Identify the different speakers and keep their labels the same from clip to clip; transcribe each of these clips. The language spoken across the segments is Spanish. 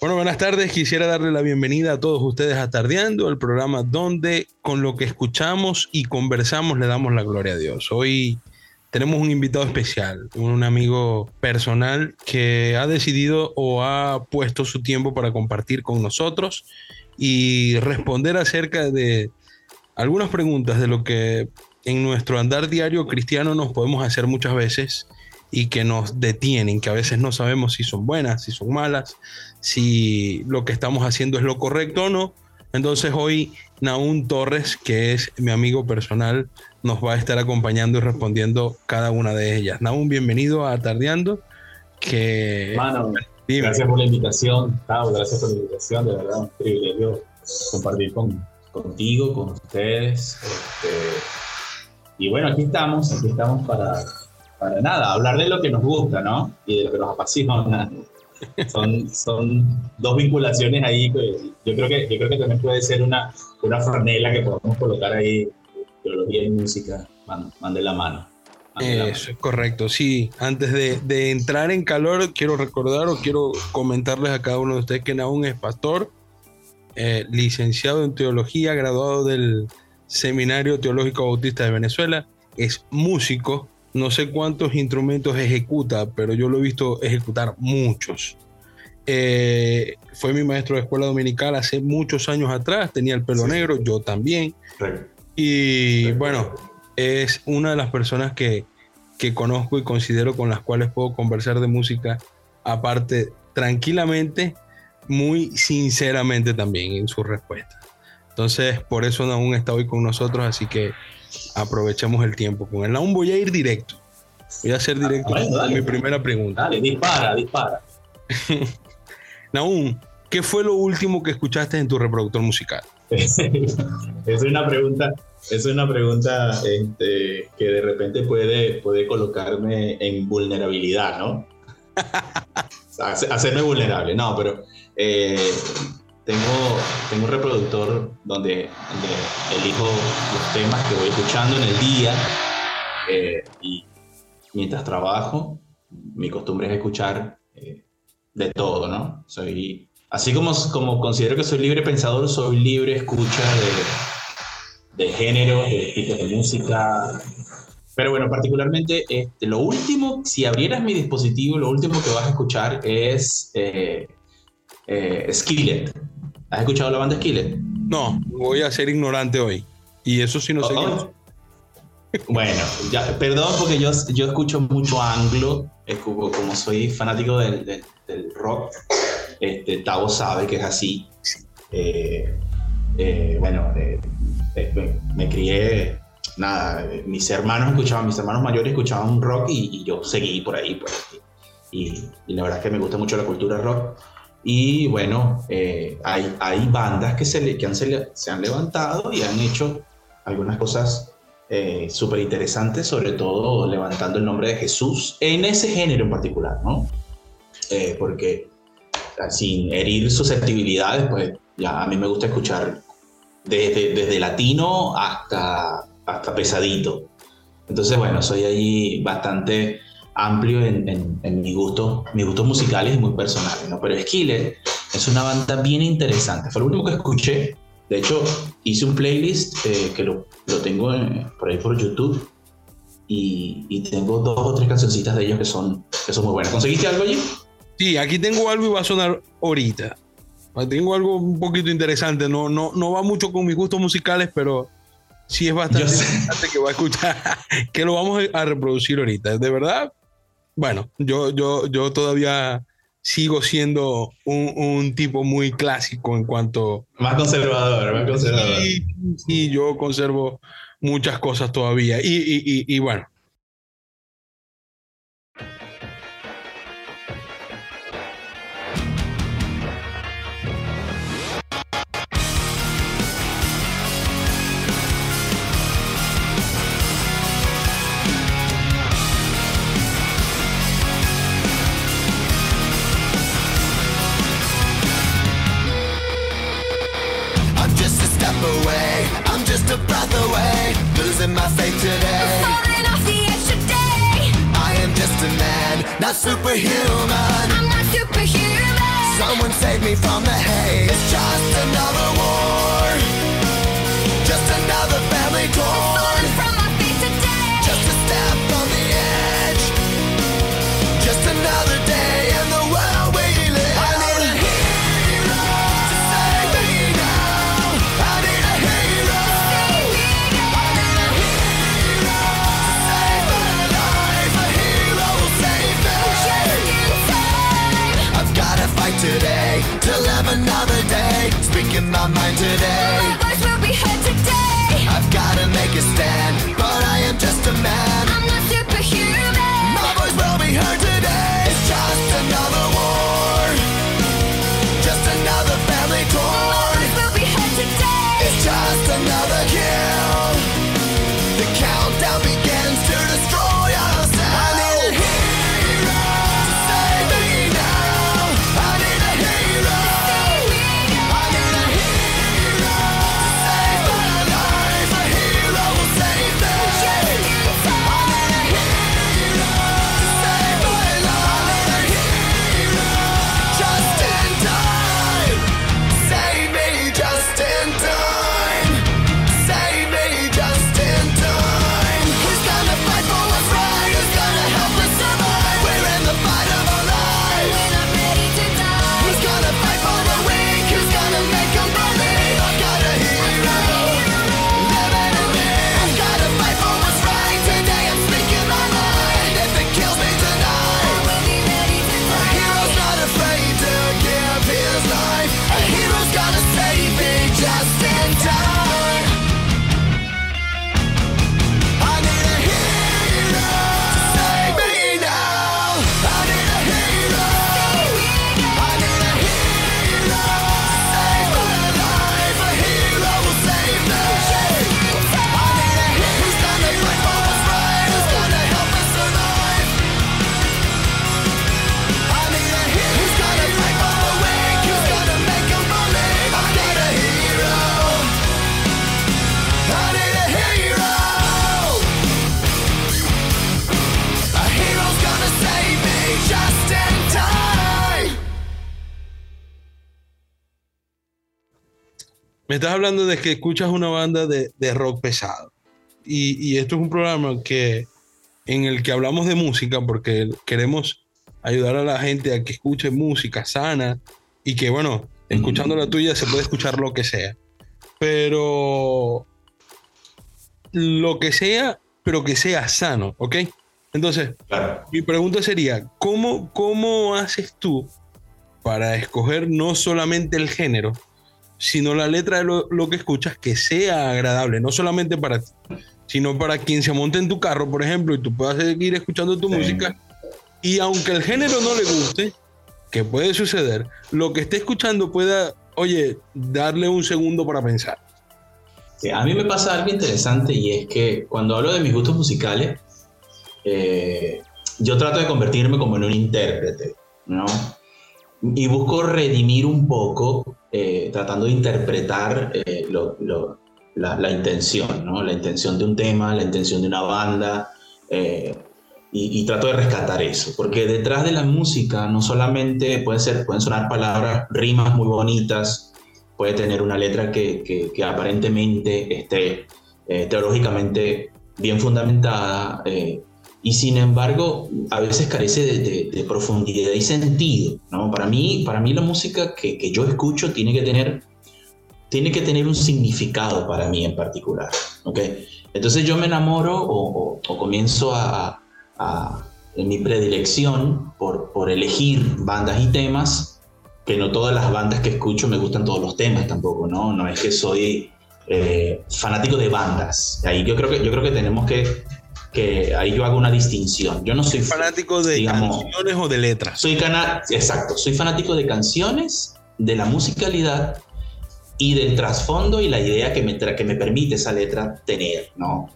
Speaker 1: Bueno, buenas tardes. Quisiera darle la bienvenida a todos ustedes a Tardeando, el programa donde con lo que escuchamos y conversamos le damos la gloria a Dios. Hoy tenemos un invitado especial, un amigo personal que ha decidido o ha puesto su tiempo para compartir con nosotros y responder acerca de algunas preguntas de lo que en nuestro andar diario cristiano nos podemos hacer muchas veces y que nos detienen, que a veces no sabemos si son buenas, si son malas, si lo que estamos haciendo es lo correcto o no. Entonces hoy Naún Torres, que es mi amigo personal, nos va a estar acompañando y respondiendo cada una de ellas. Naún, bienvenido a Tardeando. Que...
Speaker 2: Mano, gracias por la invitación, gracias por la invitación, de verdad, un privilegio compartir con, contigo, con ustedes. Este, y bueno, aquí estamos, aquí estamos para, para nada, hablar de lo que nos gusta, ¿no? Y de lo que nos apasiona. Son, son dos vinculaciones ahí yo creo que, yo creo que también puede ser una, una franela que podemos colocar ahí, teología y música, de la mano.
Speaker 1: Eso es correcto, sí. Antes de, de, entrar en calor, quiero recordar o quiero comentarles a cada uno de ustedes que Naún es pastor, eh, licenciado en teología, graduado del Seminario Teológico Bautista de Venezuela, es músico, no sé cuántos instrumentos ejecuta, pero yo lo he visto ejecutar muchos. Eh, fue mi maestro de escuela dominical hace muchos años atrás, tenía el pelo negro, yo también. Y bueno, es una de las personas que, que conozco y considero con las cuales puedo conversar de música, aparte tranquilamente, muy sinceramente también en su respuesta. Entonces, por eso aún está hoy con nosotros, así que aprovechemos el tiempo con él. Aún voy a ir directo. Voy a hacer directo mi primera pregunta.
Speaker 2: Dale, dispara, dispara.
Speaker 1: Naum, ¿qué fue lo último que escuchaste en tu reproductor musical?
Speaker 2: es una pregunta, es una pregunta este, que de repente puede, puede colocarme en vulnerabilidad, ¿no? Hacerme vulnerable, no, pero eh, tengo, tengo un reproductor donde, elijo los temas que voy escuchando en el día eh, y mientras trabajo, mi costumbre es escuchar eh, de todo, ¿no? Soy, así como, como considero que soy libre pensador, soy libre escucha de, de género, de tipos de música. Pero bueno, particularmente, este, lo último, si abrieras mi dispositivo, lo último que vas a escuchar es eh, Skillet ¿Has escuchado la banda Skillet?
Speaker 1: No, voy a ser ignorante hoy. Y eso sí no sé.
Speaker 2: Oh, bueno, ya, perdón porque yo, yo escucho mucho anglo, como, como soy fanático del, del, rock, este, Tavo sabe que es así. Eh, eh, bueno, eh, me, crié, nada, mis hermanos escuchaban, mis hermanos mayores escuchaban rock y, yo seguí por ahí. Pues, y, y, la verdad es que me gusta mucho la cultura rock. Y bueno, eh, hay, hay bandas que, se, que han, se, han levantado y han hecho algunas cosas eh, súper interesantes, sobre todo levantando el nombre de Jesús en ese género en particular, ¿no? Eh, porque sin herir susceptibilidades, pues ya a mí me gusta escuchar desde, desde latino hasta, hasta pesadito. Entonces, bueno, soy ahí bastante amplio en, en, mi gusto, mis gustos musicales y muy personales, ¿no? Pero Skillet es una banda bien interesante. Fue lo último que escuché. De hecho, hice un playlist eh, que lo, lo tengo por ahí por YouTube y, y, tengo dos o tres cancioncitas de ellos que son, que son muy buenas. ¿Conseguiste algo allí?
Speaker 1: Sí, aquí tengo algo y va a sonar ahorita. Tengo algo un poquito interesante. No, no, no va mucho con mis gustos musicales, pero sí es bastante interesante que va a escuchar, que lo vamos a reproducir ahorita. De verdad, bueno, yo, yo, yo todavía sigo siendo un, tipo muy clásico en cuanto...
Speaker 2: Más conservador, más conservador.
Speaker 1: Sí, sí yo conservo muchas cosas todavía. Y, y, y bueno,
Speaker 3: not superhuman. I'm not superhuman. Someone save me from the haze. It's just another war. Me
Speaker 1: estás hablando de que escuchas una banda de, de rock pesado. Y, y esto es un programa que, en el que hablamos de música porque queremos ayudar a la gente a que escuche música sana y que, bueno, escuchando la tuya se puede escuchar lo que sea. Pero lo que sea, pero que sea sano, ¿ok? Entonces,
Speaker 2: Claro.
Speaker 1: mi pregunta sería, ¿cómo, ¿cómo haces tú para escoger no solamente el género, sino la letra de lo, lo que escuchas que sea agradable, no solamente para ti, sino para quien se monte en tu carro, por ejemplo, y tú puedas seguir escuchando tu
Speaker 2: Sí.
Speaker 1: música, y aunque el género no le guste, que puede suceder, lo que esté escuchando pueda, oye, darle un segundo para pensar.
Speaker 2: Sí, a mí me pasa algo interesante y es que cuando hablo de mis gustos musicales, eh, yo trato de convertirme como en un intérprete, ¿no? Y busco redimir un poco, eh, tratando de interpretar eh, lo- lo- la, la intención, ¿no? La intención de un tema, la intención de una banda, eh, y, y trato de rescatar eso, porque detrás de la música no solamente puede ser, pueden sonar palabras, rimas muy bonitas, puede tener una letra que, que- que aparentemente esté eh, teológicamente bien fundamentada eh, y sin embargo a veces carece de, de- de profundidad y sentido. ¿no? Para, mí, para mí la música que, que yo escucho tiene que tener tiene que tener un significado para mí en particular. ¿ok? Entonces yo me enamoro o, o- o comienzo a, a- en mi predilección por, por elegir bandas y temas, que no todas las bandas que escucho me gustan todos los temas tampoco, ¿no? No es que soy eh, fanático de bandas. Ahí yo creo que, yo creo que tenemos que, que, ahí yo hago una distinción. Yo no soy
Speaker 1: Fanático de
Speaker 2: digamos,
Speaker 1: canciones o de letras.
Speaker 2: soy cana exacto, soy fanático de canciones, de la musicalidad y del trasfondo y la idea que me, que me permite esa letra tener, ¿no?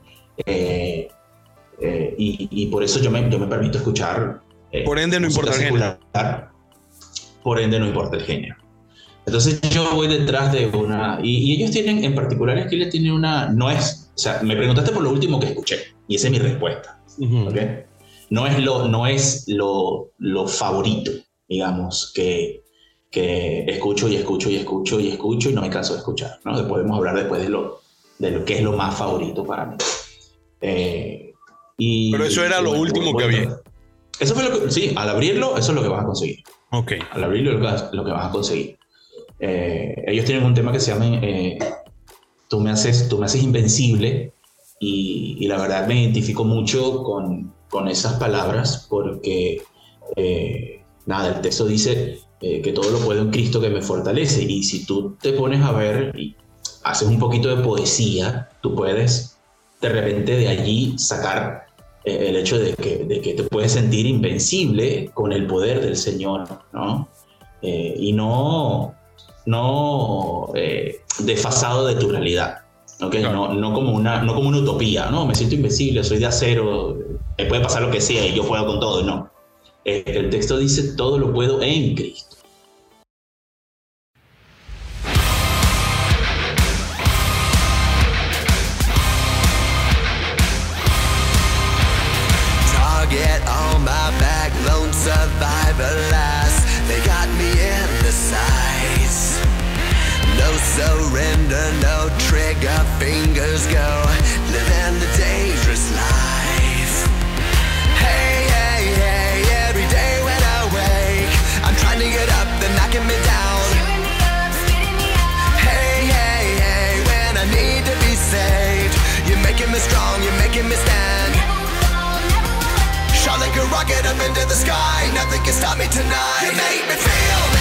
Speaker 2: Eh, eh, y, y por eso yo me, yo me permito escuchar. eh,
Speaker 1: Por ende, no importa el género.
Speaker 2: Por ende, no importa el género. Entonces yo voy detrás de una... Y, y ellos tienen, en particular, Esquile tiene una... No es... O sea, me preguntaste por lo último que escuché. Y esa es mi respuesta.
Speaker 1: Ujú.
Speaker 2: ¿ok? No es lo, no es lo, lo favorito, digamos, que, que escucho y escucho y escucho y escucho y no me canso de escuchar. ¿no? Podemos hablar después de lo, de lo que es lo más favorito para mí. Eh, y,
Speaker 1: Pero eso era lo último que había.
Speaker 2: Eso fue lo que, sí, al abrirlo, eso es lo que vas a conseguir.
Speaker 1: Ok.
Speaker 2: Al abrirlo, es lo que vas, lo que vas a conseguir. Eh, ellos tienen un tema que se llama eh, tú, me haces, tú me haces invencible y, y la verdad me identifico mucho con, con esas palabras porque, eh, nada, el texto dice eh, que todo lo puedo en Cristo que me fortalece y si tú te pones a ver y haces un poquito de poesía, tú puedes de repente de allí sacar eh, el hecho de que, de que te puedes sentir invencible con el poder del Señor, ¿no? Eh, y no, no eh, desfasado de tu realidad, ¿ok?
Speaker 1: Claro.
Speaker 2: No, no, como una, no como una utopía, ¿no? Me siento invencible, soy de acero, me puede pasar lo que sea y yo puedo con todo, no. Eh, el texto dice, todo lo puedo en Cristo.
Speaker 3: Target on my back, lone survivor last. They got me in the sights. No surrender, no trigger, fingers go. Living the dangerous life. Hey, hey, hey, every day when I wake, I'm trying to get up, they're knocking me down.
Speaker 4: Me up, me.
Speaker 3: Hey, hey, hey, when I need to be saved, you're making me strong, you're making me stand.
Speaker 4: Never fall, never will end.
Speaker 3: Shot like a rocket up into the sky. Nothing can stop me tonight. You make me feel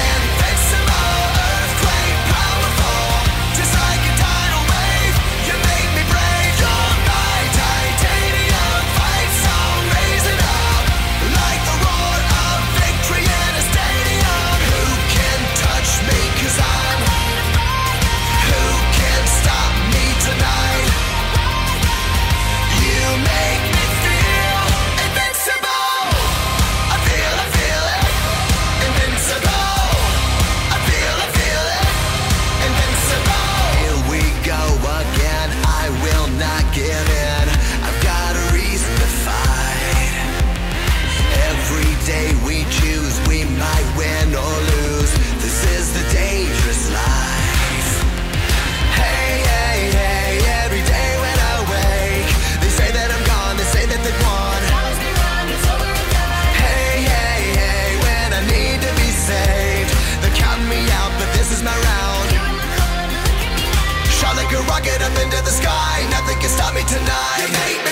Speaker 3: into the sky, nothing can stop me tonight. You make me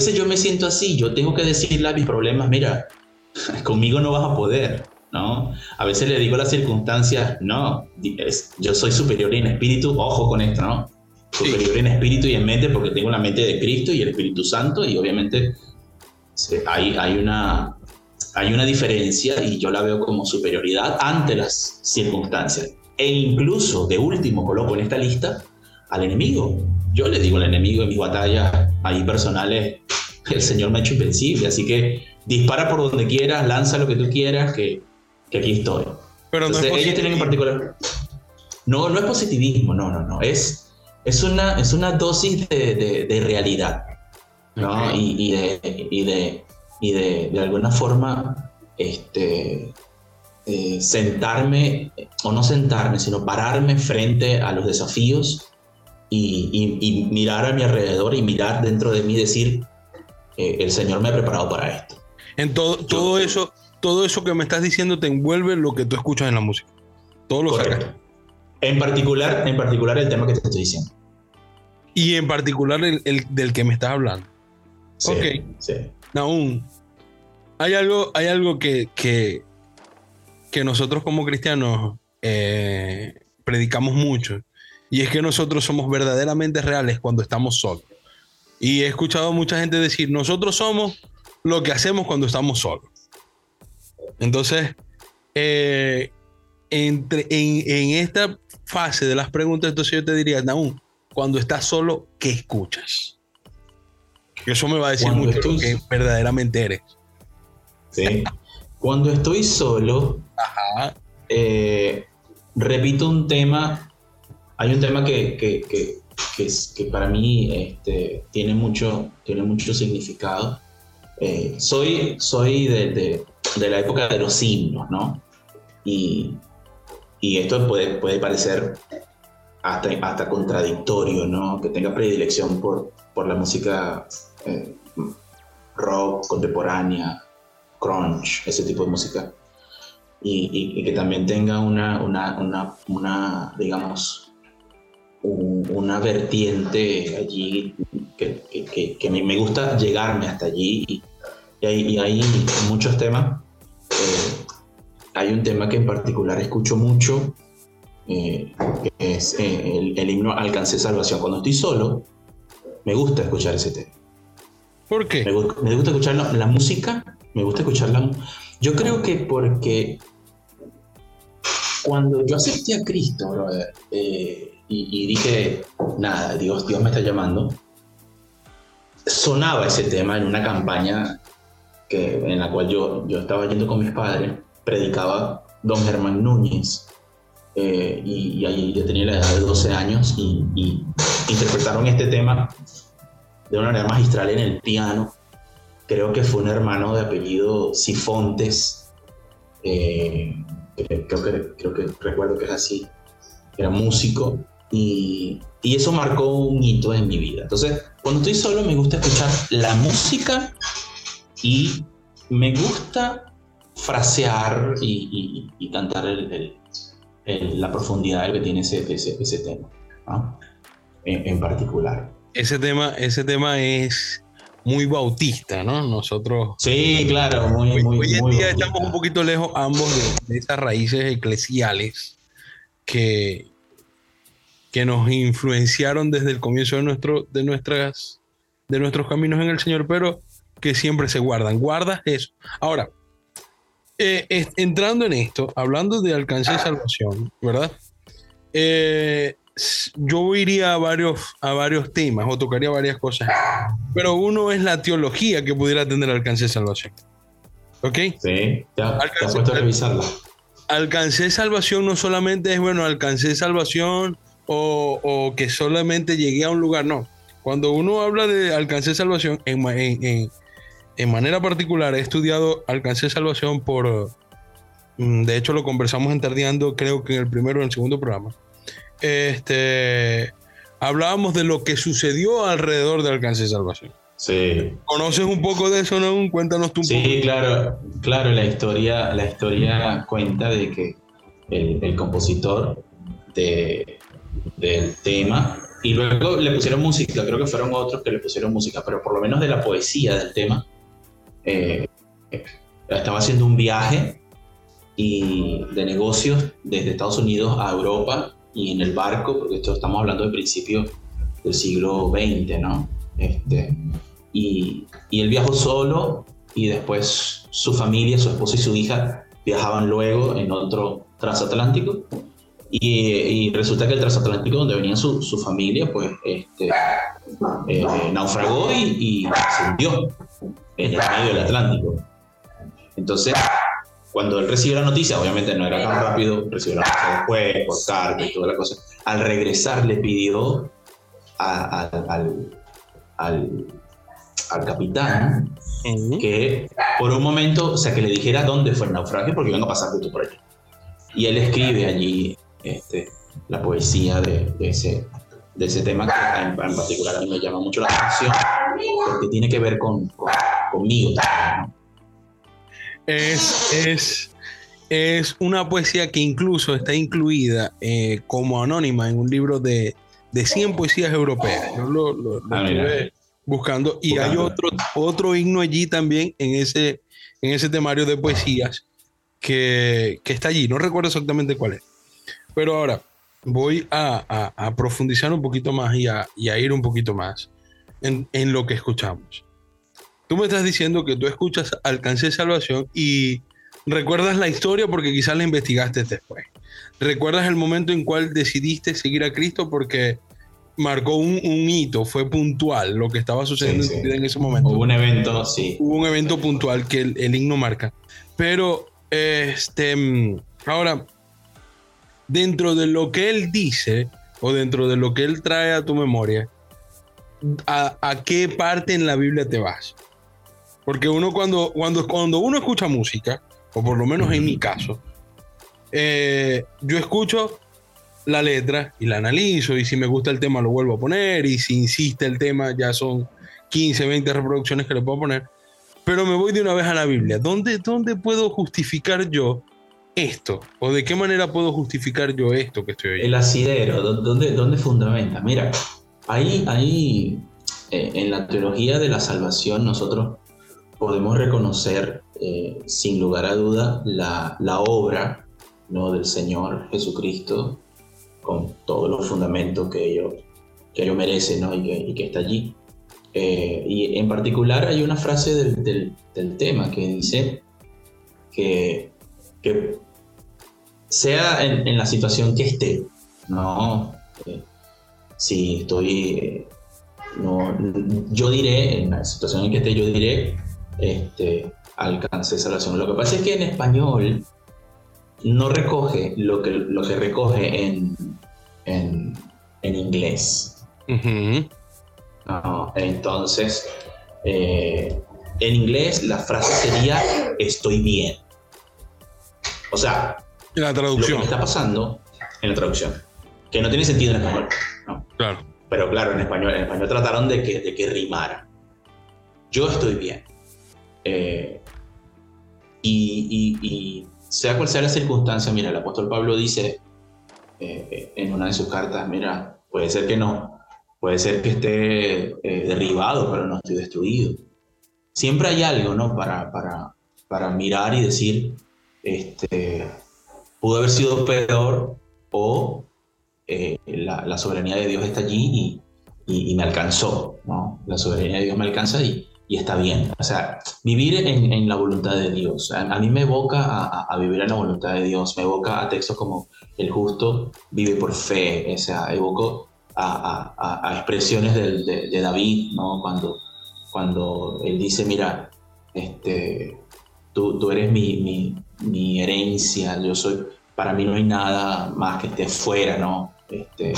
Speaker 2: veces yo me siento así, yo tengo que decirle a mis problemas, mira, conmigo no vas a poder, ¿no? A veces le digo a las circunstancias, no, es- yo soy superior en espíritu, ojo con esto, ¿no? superior en espíritu y en mente porque tengo la mente de Cristo y el Espíritu Santo y obviamente hay, hay, una, hay una diferencia y yo la veo como superioridad ante las circunstancias. E incluso, de último, coloco en esta lista al enemigo. Yo le digo al enemigo en mis batallas ahí personales, el Señor me ha hecho invencible, así que dispara por donde quieras, lanza lo que tú quieras, que, que aquí estoy.
Speaker 1: Pero no es
Speaker 2: Entonces, ellos tienen en particular. No, no es positivismo, no, no, no. Es, es, una, es una dosis de, de- de realidad, ¿no? Y de, y, de, y de, de alguna forma, este, eh, sentarme, o no sentarme, sino pararme frente a los desafíos y, y- y mirar a mi alrededor y mirar dentro de mí decir, eh, el Señor me ha preparado para esto.
Speaker 1: En todo, todo eso, todo eso que me estás diciendo te envuelve lo que tú escuchas en la música. Todo lo
Speaker 2: Correcto.
Speaker 1: sacas.
Speaker 2: En particular, en particular el tema que te estoy diciendo.
Speaker 1: Y en particular el, el del que me estás hablando.
Speaker 2: Sí,
Speaker 1: Ok.
Speaker 2: sí.
Speaker 1: Aún hay algo, hay algo que, que, que nosotros como cristianos eh, predicamos mucho. Y es que nosotros somos verdaderamente reales cuando estamos solos. Y he escuchado a mucha gente decir, nosotros somos lo que hacemos cuando estamos solos. Entonces, eh, entre, en, en esta fase de las preguntas, entonces yo te diría, Naún, cuando estás solo, ¿qué escuchas? Eso me va a decir
Speaker 2: Cuando
Speaker 1: mucho lo que verdaderamente eres.
Speaker 2: Sí. Cuando estoy solo,
Speaker 1: Ajá.
Speaker 2: eh, repito un tema. Hay un tema que, que, que, que es- para mí este, tiene, mucho, tiene mucho significado. Eh, soy soy de, de- de la época de los himnos, ¿no? Y, y esto puede, puede parecer hasta, hasta contradictorio, ¿no? Que tenga predilección por, por la música eh, rock contemporánea, crunch, ese tipo de música. Y, y- y que también tenga una, una, una, una, digamos, una vertiente allí que, que- me, gusta llegarme hasta allí. Y, y hay, y hay muchos temas. Eh, hay un tema que en particular escucho mucho, eh, que es eh, el, el himno Alcancé Salvación. Cuando estoy solo, me gusta escuchar ese tema.
Speaker 1: ¿Por
Speaker 2: Me,
Speaker 1: qué?
Speaker 2: me gusta escuchar la, la música, me gusta escuchar la mu- Yo creo que porque cuando yo acepté a Cristo, brother, eh, y, y dije, nada, Dios, Dios me está llamando, sonaba ese tema en una campaña que, en la cual yo, yo estaba yendo con mis padres, predicaba Don Germán Núñez, eh, y, y ahí yo tenía la edad de 12 años y, y interpretaron este tema de una manera magistral en el piano. Creo que fue un hermano de apellido Sifontes. eh, creo, que, creo que recuerdo que es así. Era músico. Y, y eso marcó un hito en mi vida. Entonces, cuando estoy solo me gusta escuchar la música y me gusta frasear y, y- y cantar el- el- el- la profundidad que tiene ese, ese, ese tema. ¿no? En- en particular.
Speaker 1: Ese tema, ese tema es muy bautista, ¿no? Nosotros
Speaker 2: Sí, claro, muy,
Speaker 1: hoy,
Speaker 2: muy,
Speaker 1: hoy en
Speaker 2: muy
Speaker 1: día
Speaker 2: bonita.
Speaker 1: estamos un poquito lejos ambos de, de esas raíces eclesiales que, que nos influenciaron desde el comienzo de, nuestro, de, nuestras, de nuestros caminos en el Señor, pero que siempre se guardan. Guardas eso. Ahora, eh, es- entrando en esto, hablando de alcance de salvación, ¿verdad? Eh, yo iría a varios, a varios temas o tocaría varias cosas, pero uno es la teología que pudiera tener alcance de salvación. ¿Ok?
Speaker 2: Sí, has
Speaker 1: Alcance-
Speaker 2: puesto a revisarla.
Speaker 1: alcancé salvación no solamente es, bueno, alcancé salvación o, o que solamente llegué a un lugar, no. Cuando uno habla de alcancé salvación, en, ma- en- en- en manera particular, he estudiado alcancé salvación por, mm, de hecho lo conversamos en Tardeando, creo que en el primero o en el segundo programa. Este, hablábamos de lo que sucedió alrededor de alcancé salvación.
Speaker 2: Sí.
Speaker 1: ¿Conoces un poco de eso, no? Cuéntanos tú un poco.
Speaker 2: Sí, claro, claro, la historia, la historia cuenta de que el, el compositor de, del tema, y luego le pusieron música, creo que fueron otros que le pusieron música, pero por lo menos de la poesía del tema, eh, estaba haciendo un viaje y de negocios desde Estados Unidos a Europa y en el barco, porque esto estamos hablando de principios del siglo XX, ¿no? Este, y, y él viajó solo y después su familia, su esposa y su hija viajaban luego en otro transatlántico. Y, y resulta que el transatlántico donde venía su, su familia, pues este, eh, naufragó y, y se hundió en el medio del Atlántico. Entonces, cuando él recibió la noticia, obviamente no era tan rápido, recibió la noticia después, por carta y toda la cosa. Al regresar le pidió a- al- al, al, al capitán que por un momento, o sea, que le dijera dónde fue el naufragio porque iban a pasar justo por allí. Y él escribe allí este, la poesía de, de ese, de ese tema que en, en particular a mí me llama mucho la atención porque tiene que ver con, con- conmigo también.
Speaker 1: Es, es, es una poesía que incluso está incluida eh, como anónima en un libro de, de 100 poesías europeas. Yo lo, lo- lo
Speaker 2: Ah,
Speaker 1: estuve buscando y hay otro, otro himno allí también en ese, en ese temario de poesías que, que está allí. No recuerdo exactamente cuál es. Pero ahora voy a, a- a profundizar un poquito más y a, y a ir un poquito más en, en lo que escuchamos. Tú me estás diciendo que tú escuchas Alcancé de Salvación y recuerdas la historia porque quizás la investigaste después. Recuerdas el momento en cual decidiste seguir a Cristo porque marcó un, un hito, fue puntual lo que estaba sucediendo
Speaker 2: Sí, sí.
Speaker 1: en ese momento.
Speaker 2: Hubo un evento, sí.
Speaker 1: Hubo un evento puntual que el, el himno marca. Pero, este, mm, ahora, dentro de lo que él dice o dentro de lo que él trae a tu memoria, ¿a, a qué parte en la Biblia te vas? Porque uno cuando, cuando, cuando uno escucha música, o por lo menos en mi caso, eh, yo escucho la letra y la analizo y si me gusta el tema lo vuelvo a poner y si insiste el tema ya son 15, 20 reproducciones que le puedo poner. Pero me voy de una vez a la Biblia. ¿Dónde, dónde puedo justificar yo esto? ¿O de qué manera puedo justificar yo esto que estoy oyendo?
Speaker 2: El asidero, ¿dó- ¿dónde, dónde fundamenta? Mira, ahí, ahí eh, en la teología de la salvación nosotros podemos reconocer eh, sin lugar a duda la, la obra ¿no? del Señor Jesucristo con todos los fundamentos que ello, que ello merece ¿no? y, que, y que está allí. Eh, y en particular hay una frase del- del tema que dice que, que sea en, en la situación que esté, no, eh, si estoy, eh, no, yo diré, en la situación en que esté, yo diré, este, alcancé salvación. Lo que pasa es que en español no recoge lo que, lo que recoge en, en, en inglés. Entonces, eh, en inglés la frase sería estoy bien. O sea,
Speaker 1: La
Speaker 2: lo que
Speaker 1: traducción,
Speaker 2: está pasando en la traducción, que no tiene sentido en español, ¿no?
Speaker 1: claro.
Speaker 2: pero claro, en español, en español trataron de que, de que rimara. Yo estoy bien. Eh, y, y- y sea cual sea la circunstancia, mira, el apóstol Pablo dice eh, en una de sus cartas, mira, puede ser que no, puede ser que esté eh, derribado, pero no estoy destruido. Siempre hay algo, ¿no? Para, para, para mirar y decir, este, pudo haber sido peor o eh, la, la soberanía de Dios está allí y, y- y me alcanzó, ¿no? La soberanía de Dios me alcanza y, y está bien. O sea, vivir en, en la voluntad de Dios. A, a mí me evoca a, a- vivir en la voluntad de Dios, me evoca a textos como el justo vive por fe, o sea, evoco a- a expresiones del- de, de David, ¿no? Cuando, cuando él dice, mira, este, tú, tú eres mi, mi, mi herencia, yo soy, para mí no hay nada más que esté fuera, ¿no? Este,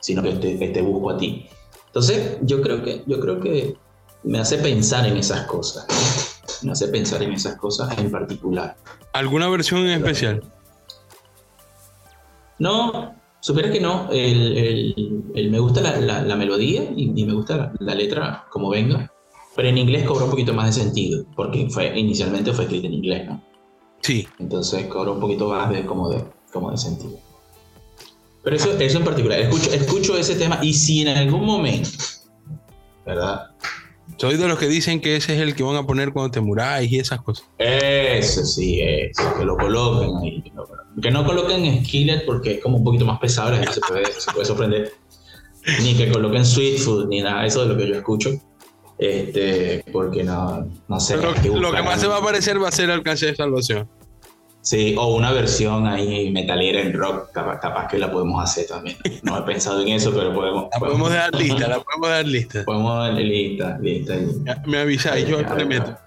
Speaker 2: sino que te, que te busco a ti. Entonces, yo creo que, yo creo que me hace pensar en esas cosas, me hace pensar en esas cosas en particular.
Speaker 1: ¿Alguna versión en especial?
Speaker 2: No, supieras que no, el, el- el- me gusta la, la- la melodía y, y me gusta la, la letra como venga, pero en inglés cobra un poquito más de sentido, porque fue, inicialmente fue escrita en inglés, ¿no?
Speaker 1: Sí.
Speaker 2: Entonces cobra un poquito más de, como, de, como de sentido. Pero eso, eso en particular, escucho, escucho ese tema y si en algún momento, ¿verdad?
Speaker 1: Soy de los que dicen que ese es el que van a poner cuando te muráis y esas cosas.
Speaker 2: Eso sí, eso, que lo coloquen ahí. Que no, que no coloquen Skillet porque es como un poquito más pesado, la gente se puede, se puede sorprender. ni que coloquen sweet food, ni nada eso de lo que yo escucho. Este, porque no, no sé.
Speaker 1: Lo,
Speaker 2: que
Speaker 1: lo que
Speaker 2: buscar
Speaker 1: más se va a parecer va a ser alcance de salvación.
Speaker 2: Sí, o una versión ahí metalera en rock, capaz, capaz que la podemos hacer también. No he pensado en eso, pero podemos.
Speaker 1: La podemos dejar lista, la podemos dejar lista.
Speaker 2: Podemos lista, lista. lista.
Speaker 1: Me avisáis, yo le meto.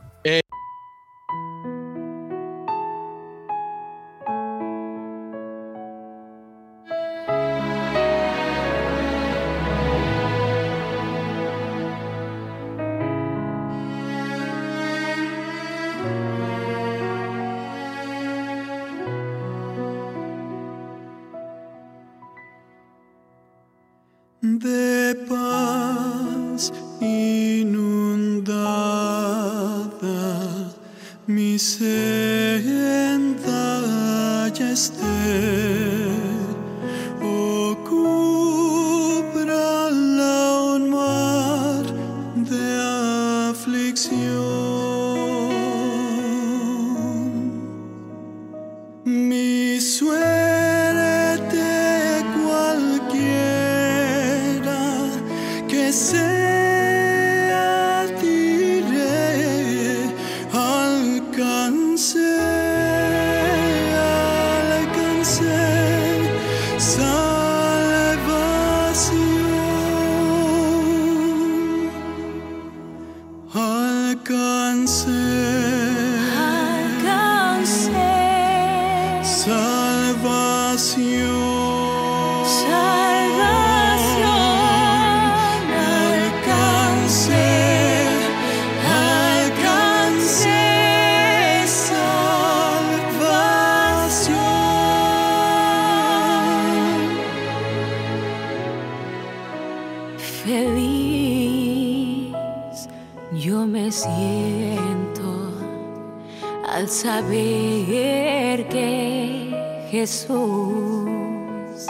Speaker 4: Jesús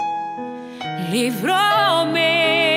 Speaker 4: libróme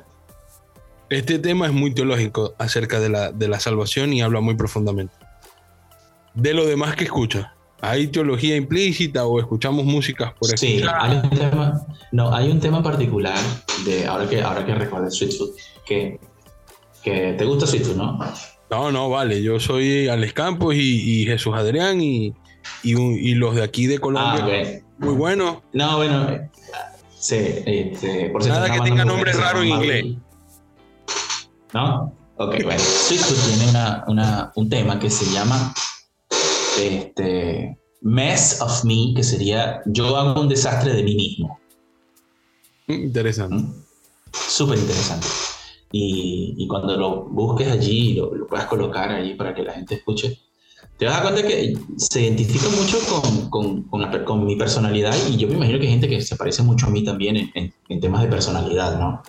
Speaker 1: este tema es muy teológico acerca de la, de la salvación y habla muy profundamente. De lo demás que escucha, ¿hay teología implícita o escuchamos músicas por
Speaker 2: Sí,
Speaker 1: escuchar?
Speaker 2: hay un tema, no, hay un tema particular de ahora que ahora que recuerdo Sweet Food que, que te gusta Sweet Food, ¿no?
Speaker 1: No, no, vale. Yo soy Alex Campos y, y Jesús Adrián y, y, y los de aquí de
Speaker 2: Ah,
Speaker 1: Colombia.
Speaker 2: ok.
Speaker 1: Muy buenos.
Speaker 2: No, bueno, eh, sí, este, por
Speaker 1: Nada que tenga nombre raro en inglés.
Speaker 2: ¿No? Ok, bueno. Food tiene una, una- un tema que se llama este, Mess of Me, que sería Yo hago un desastre de mí mismo.
Speaker 1: Mm, Interesante.
Speaker 2: ¿Mm? Súper interesante. Y, y cuando lo busques allí y lo, lo puedas colocar allí para que la gente escuche, te vas a dar cuenta que se identifica mucho con, con, con, la con mi personalidad y yo me imagino que hay gente que se parece mucho a mí también en, en- en temas de personalidad, ¿no?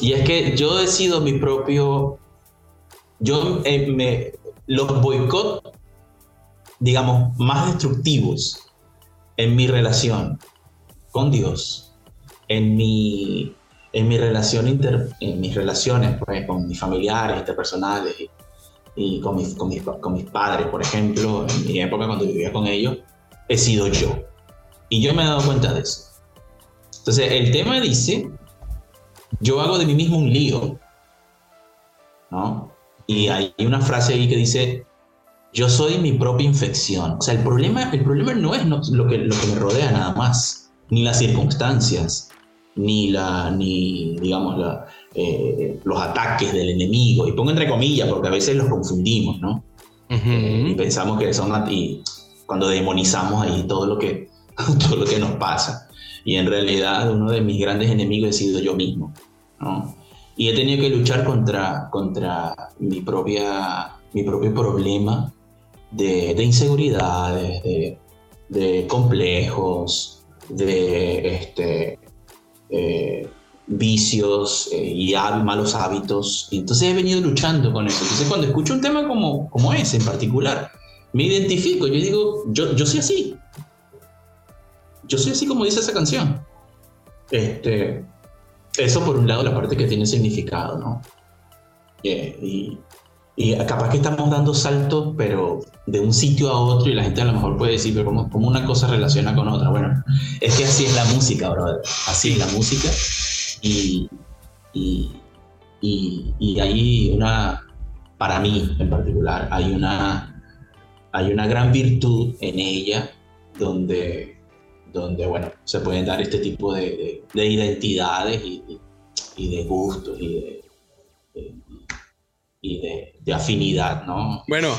Speaker 2: Y es que yo decido mi propio... Yo eh, me... Los boicot, digamos, más destructivos en mi relación con Dios, en mi en mi relación inter- en mis relaciones pues, con mis familiares interpersonales y, y con, mis, con, mis, con mis padres, por ejemplo, en mi época cuando vivía con ellos, he sido yo. Y yo me he dado cuenta de eso. Entonces, el tema dice, yo hago de mí mismo un lío, ¿no? Y hay una frase ahí que dice, yo soy mi propia infección. O sea, el problema, el problema no es lo, que, lo que me rodea nada más, ni las circunstancias, ni la, ni, digamos, la, eh, los ataques del enemigo. Y pongo entre comillas, porque a veces los confundimos, ¿no? Eh, y pensamos que son y cuando demonizamos ahí todo lo que todo lo que nos pasa y en realidad uno de mis grandes enemigos he sido yo mismo ¿no? y he tenido que luchar contra contra mi propia mi propio problema de, de inseguridades de, de complejos de este eh, vicios eh, y malos hábitos. Y entonces he venido luchando con eso. Entonces cuando escucho un tema como, como ese en particular, me identifico. Yo digo, yo, yo soy así. Yo soy así como dice esa canción. Este, eso por un lado, la parte que tiene significado, ¿no? Eh, y, y capaz que estamos dando saltos, pero de un sitio a otro y la gente a lo mejor puede decir, pero ¿cómo, cómo una cosa relaciona con otra? Bueno, es que así es la música, brother. Así es la música. Y, y, y, y hay una, para mí en particular, hay una, hay una gran virtud en ella donde, donde bueno, se pueden dar este tipo de, de- de identidades y, y- y de gustos y de, de- y de, de afinidad, ¿no?
Speaker 1: Bueno,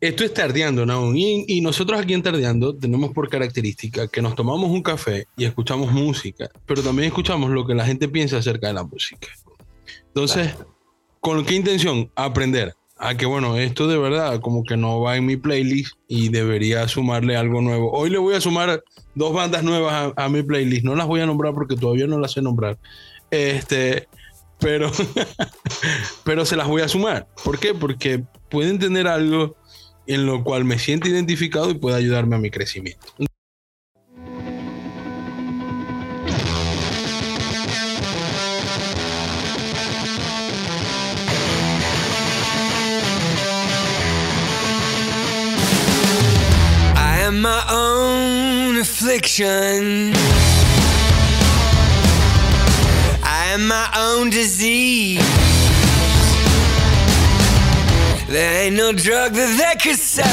Speaker 1: esto es Tardeando, ¿no? Y, y nosotros aquí en Tardeando tenemos por característica que nos tomamos un café y escuchamos música, pero también escuchamos lo que la gente piensa acerca de la música. Entonces, ¿con qué intención? Aprender. A que, bueno, esto de verdad como que no va en mi playlist y debería sumarle algo nuevo. Hoy le voy a sumar dos bandas nuevas a, a mi playlist. No las voy a nombrar porque todavía no las sé nombrar. Este, pero, pero se las voy a sumar. ¿Por qué? Porque pueden tener algo en lo cual me siento identificado y puede ayudarme a mi crecimiento.
Speaker 3: Own. I am my own disease. There ain't no drug that they could sell.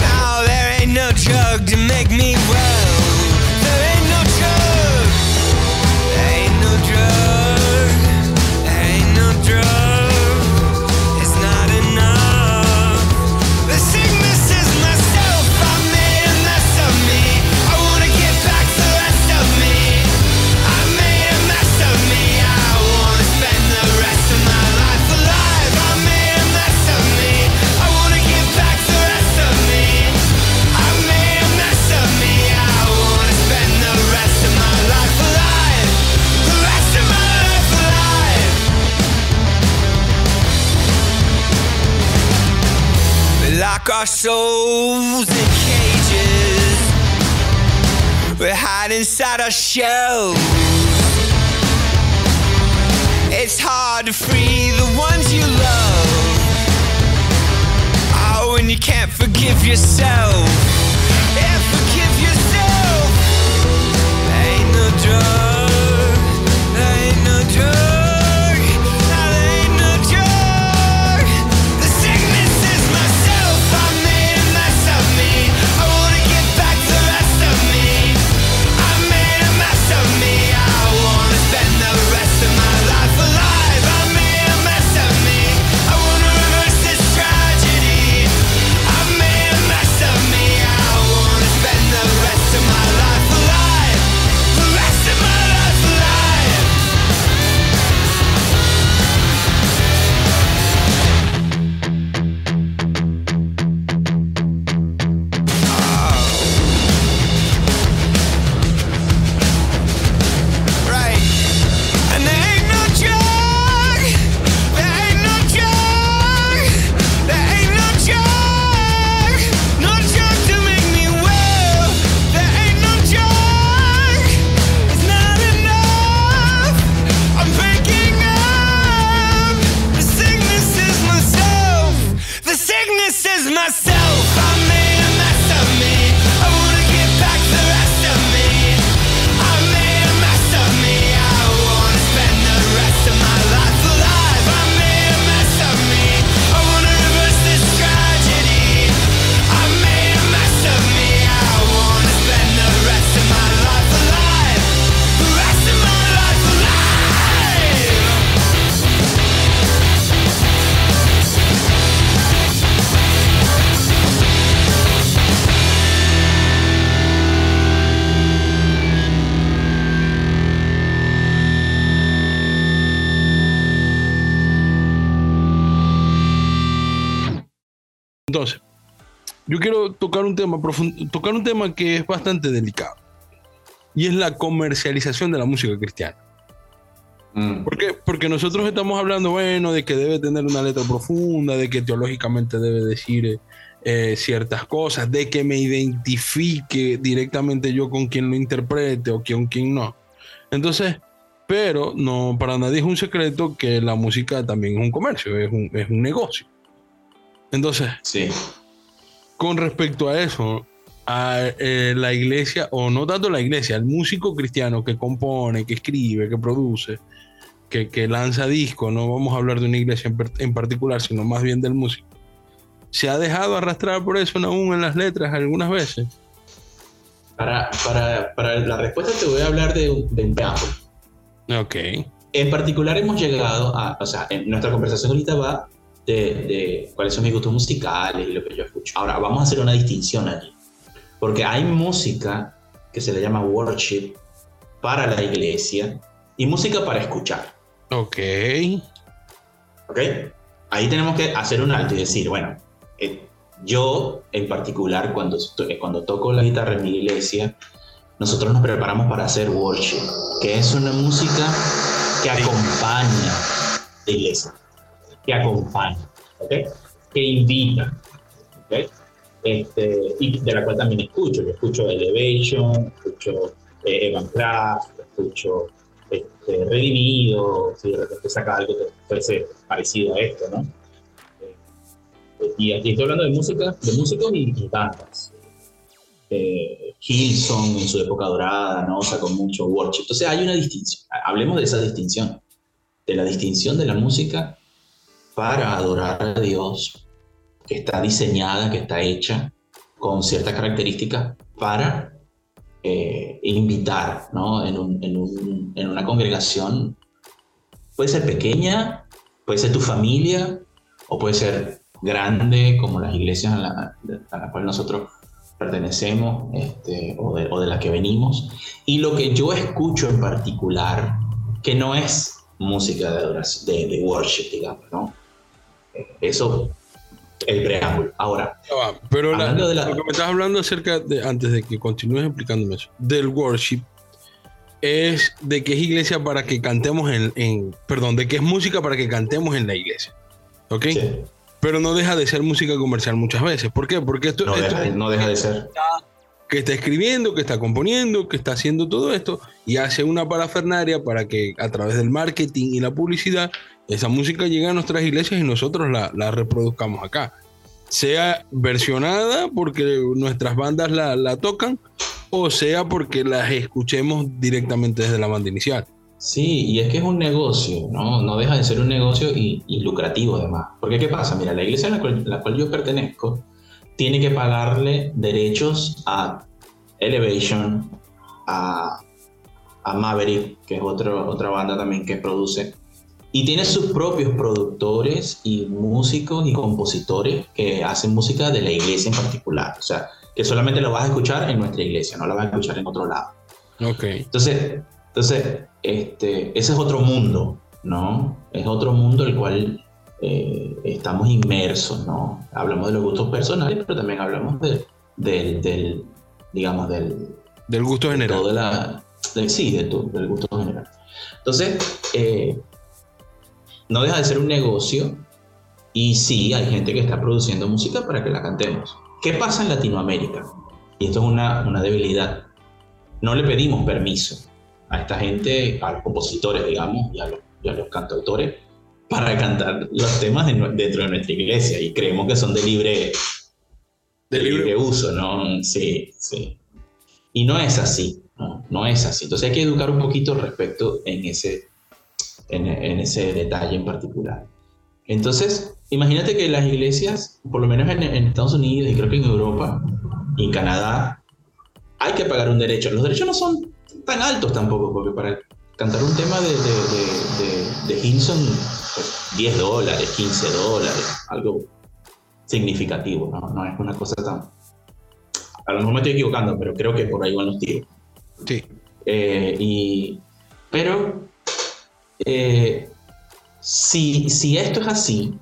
Speaker 3: No, there ain't no drug to make me well. Lock our souls in cages. We hide inside our shells. It's hard to free the ones you love. Oh, and you can't forgive yourself.
Speaker 1: Tocar un tema que es bastante delicado. Y es la comercialización de la música cristiana.
Speaker 2: Mm.
Speaker 1: ¿Por qué? Porque nosotros estamos hablando, bueno, de que debe tener una letra profunda, de que teológicamente debe decir eh, ciertas cosas, de que me identifique directamente yo con quien lo interprete o con quien no. Entonces, pero no, para nadie es un secreto que la música también es un comercio, es un, es un negocio. Entonces,
Speaker 2: Sí.
Speaker 1: Con respecto a eso, a eh, la iglesia, o no tanto la iglesia, el músico cristiano que compone, que escribe, que produce, que, que lanza discos, no vamos a hablar de una iglesia en, en particular, sino más bien del músico, se ha dejado arrastrar por eso aún en las letras algunas veces.
Speaker 2: Para, para, para la respuesta te voy a hablar de, un- de un.
Speaker 1: Ok,
Speaker 2: En particular hemos llegado a, o sea, en nuestra conversación ahorita va de, de cuáles son mis gustos musicales y lo que yo escucho. Ahora, vamos a hacer una distinción allí. Porque hay música que se le llama worship para la iglesia y música para escuchar.
Speaker 1: ok,
Speaker 2: ¿Ok? Ahí tenemos que hacer un alto y decir, bueno, eh, yo en particular cuando, cuando toco la guitarra en mi iglesia, nosotros nos preparamos para hacer worship, que es una música que acompaña la iglesia, que acompaña, ¿ok? Que invita, ¿ok? Este, y de la cual también escucho, yo escucho Elevation, escucho eh, Evan Craft, escucho este, Redimido, si de repente saca algo que fuese parecido a esto, ¿no? Eh, y aquí estoy hablando de música, de músicos y, bandas. Eh, Hillsong en su época dorada, ¿no? Sacó mucho worship. Entonces hay una distinción. Hablemos de esa distinción. De la distinción de la música para adorar a Dios, que está diseñada, que está hecha con ciertas características para eh, invitar, ¿no? En, un- en un- en una congregación, puede ser pequeña, puede ser tu familia, o puede ser grande, como las iglesias a la, a la cual nosotros pertenecemos, este, o, de, o de la que venimos. Y lo que yo escucho en particular, que no es música de adoración, de, de worship, digamos, ¿no? Eso, el preámbulo. Ahora,
Speaker 1: va, Pero la-
Speaker 2: Hablando de la-
Speaker 1: lo que me estás hablando acerca de, antes de que continúes explicándome eso, del worship, es de que es iglesia para que cantemos en, en- perdón, de que es música para que cantemos en la iglesia. ¿Ok?
Speaker 2: sí,
Speaker 1: pero no deja de ser música comercial muchas veces. ¿Por qué? Porque esto,
Speaker 2: No
Speaker 1: esto
Speaker 2: deja, no deja de ser.
Speaker 1: que está escribiendo, que está componiendo, que está haciendo todo esto y hace una parafernaria para que a través del marketing y la publicidad esa música llegue a nuestras iglesias y nosotros la, la reproduzcamos acá. Sea versionada porque nuestras bandas la, la tocan o sea porque las escuchemos directamente desde la banda inicial.
Speaker 2: Sí, y es que es un negocio, ¿no? No deja de ser un negocio y, y lucrativo además. Porque ¿qué pasa? Mira, la iglesia a la cual, la cual yo pertenezco tiene que pagarle derechos a Elevation, a, a Maverick, que es otro, otra banda también que produce. Y tiene sus propios productores y músicos y compositores que hacen música de la iglesia en particular. O sea, que solamente lo vas a escuchar en nuestra iglesia, no la vas a escuchar en otro lado.
Speaker 1: Ok.
Speaker 2: Entonces, entonces este, ese es otro mundo, ¿no? Es otro mundo el cual eh, estamos inmersos, ¿no? Hablamos de los gustos personales, pero también hablamos de- del, del, digamos, del,
Speaker 1: Del gusto general.
Speaker 2: todo la, de- sí, de tu- del gusto general. Entonces, eh, no deja de ser un negocio y sí, hay gente que está produciendo música para que la cantemos. ¿Qué pasa en Latinoamérica? Y esto es una, una debilidad. No le pedimos permiso a esta gente, a los compositores, digamos, y a los, y a los cantautores, para cantar los temas de dentro de nuestra iglesia y creemos que son de libre,
Speaker 1: De libre
Speaker 2: uso, ¿no? Sí, sí. Y no es así, no, no es así. Entonces hay que educar un poquito respecto en ese, en, en ese detalle en particular. Entonces, imagínate que las iglesias, por lo menos en, en Estados Unidos y creo que en Europa y en Canadá, hay que pagar un derecho. Los derechos no son tan altos tampoco, porque para cantar un tema de, de, de, de, de Hilson, pues 10 dólares, 15 dólares, algo significativo, ¿no? No es una cosa tan... A lo mejor me estoy equivocando, pero creo que por ahí van los tiros.
Speaker 1: Sí.
Speaker 2: Eh, y, pero eh, si, si esto es así,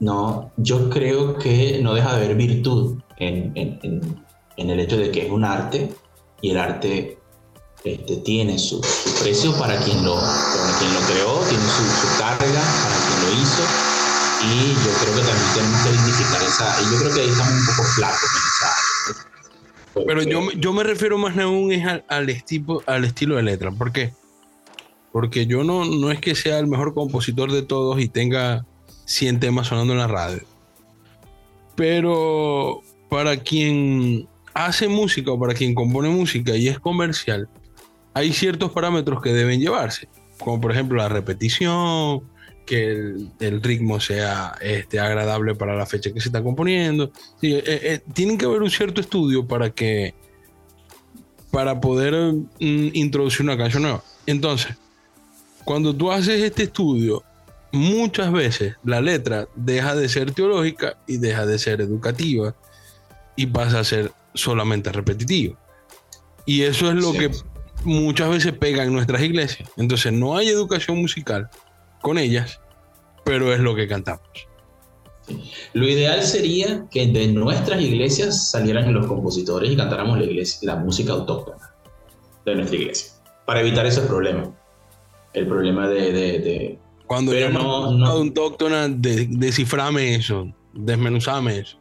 Speaker 2: no, yo creo que no deja de haber virtud en, en- en- en el hecho de que es un arte y el arte este, tiene su, su precio para quien lo, para quien lo creó, tiene su, su carga para quien lo hizo y yo creo que también tenemos que dignificar esa, y yo creo que ahí estamos un poco flacos en esa área.
Speaker 1: Pero yo, yo me refiero más aún es al, al, estipo- al estilo de letra. ¿Por qué? Porque yo no, no es que sea el mejor compositor de todos y tenga 100 temas sonando en la radio. Pero para quien hace música o para quien compone música y es comercial, hay ciertos parámetros que deben llevarse. Como por ejemplo la repetición, que el, ritmo sea este, agradable para la fecha que se está componiendo. Sí, eh, eh, tienen que haber un cierto estudio para que para poder mm, introducir una canción nueva. Entonces, cuando tú haces este estudio, muchas veces la letra deja de ser teológica y deja de ser educativa y pasa a ser solamente repetitiva. Y eso es lo
Speaker 2: Sí.
Speaker 1: que muchas veces pega en nuestras iglesias. Entonces, no hay educación musical con ellas, pero es lo que cantamos.
Speaker 2: Lo ideal sería que de nuestras iglesias salieran los compositores y cantáramos la, iglesia, la música autóctona de nuestra iglesia, para evitar esos problemas. El problema de... de- de-
Speaker 1: Cuando
Speaker 2: Pero no-
Speaker 1: a autóctona, de, desciframe eso, desmenuzame eso.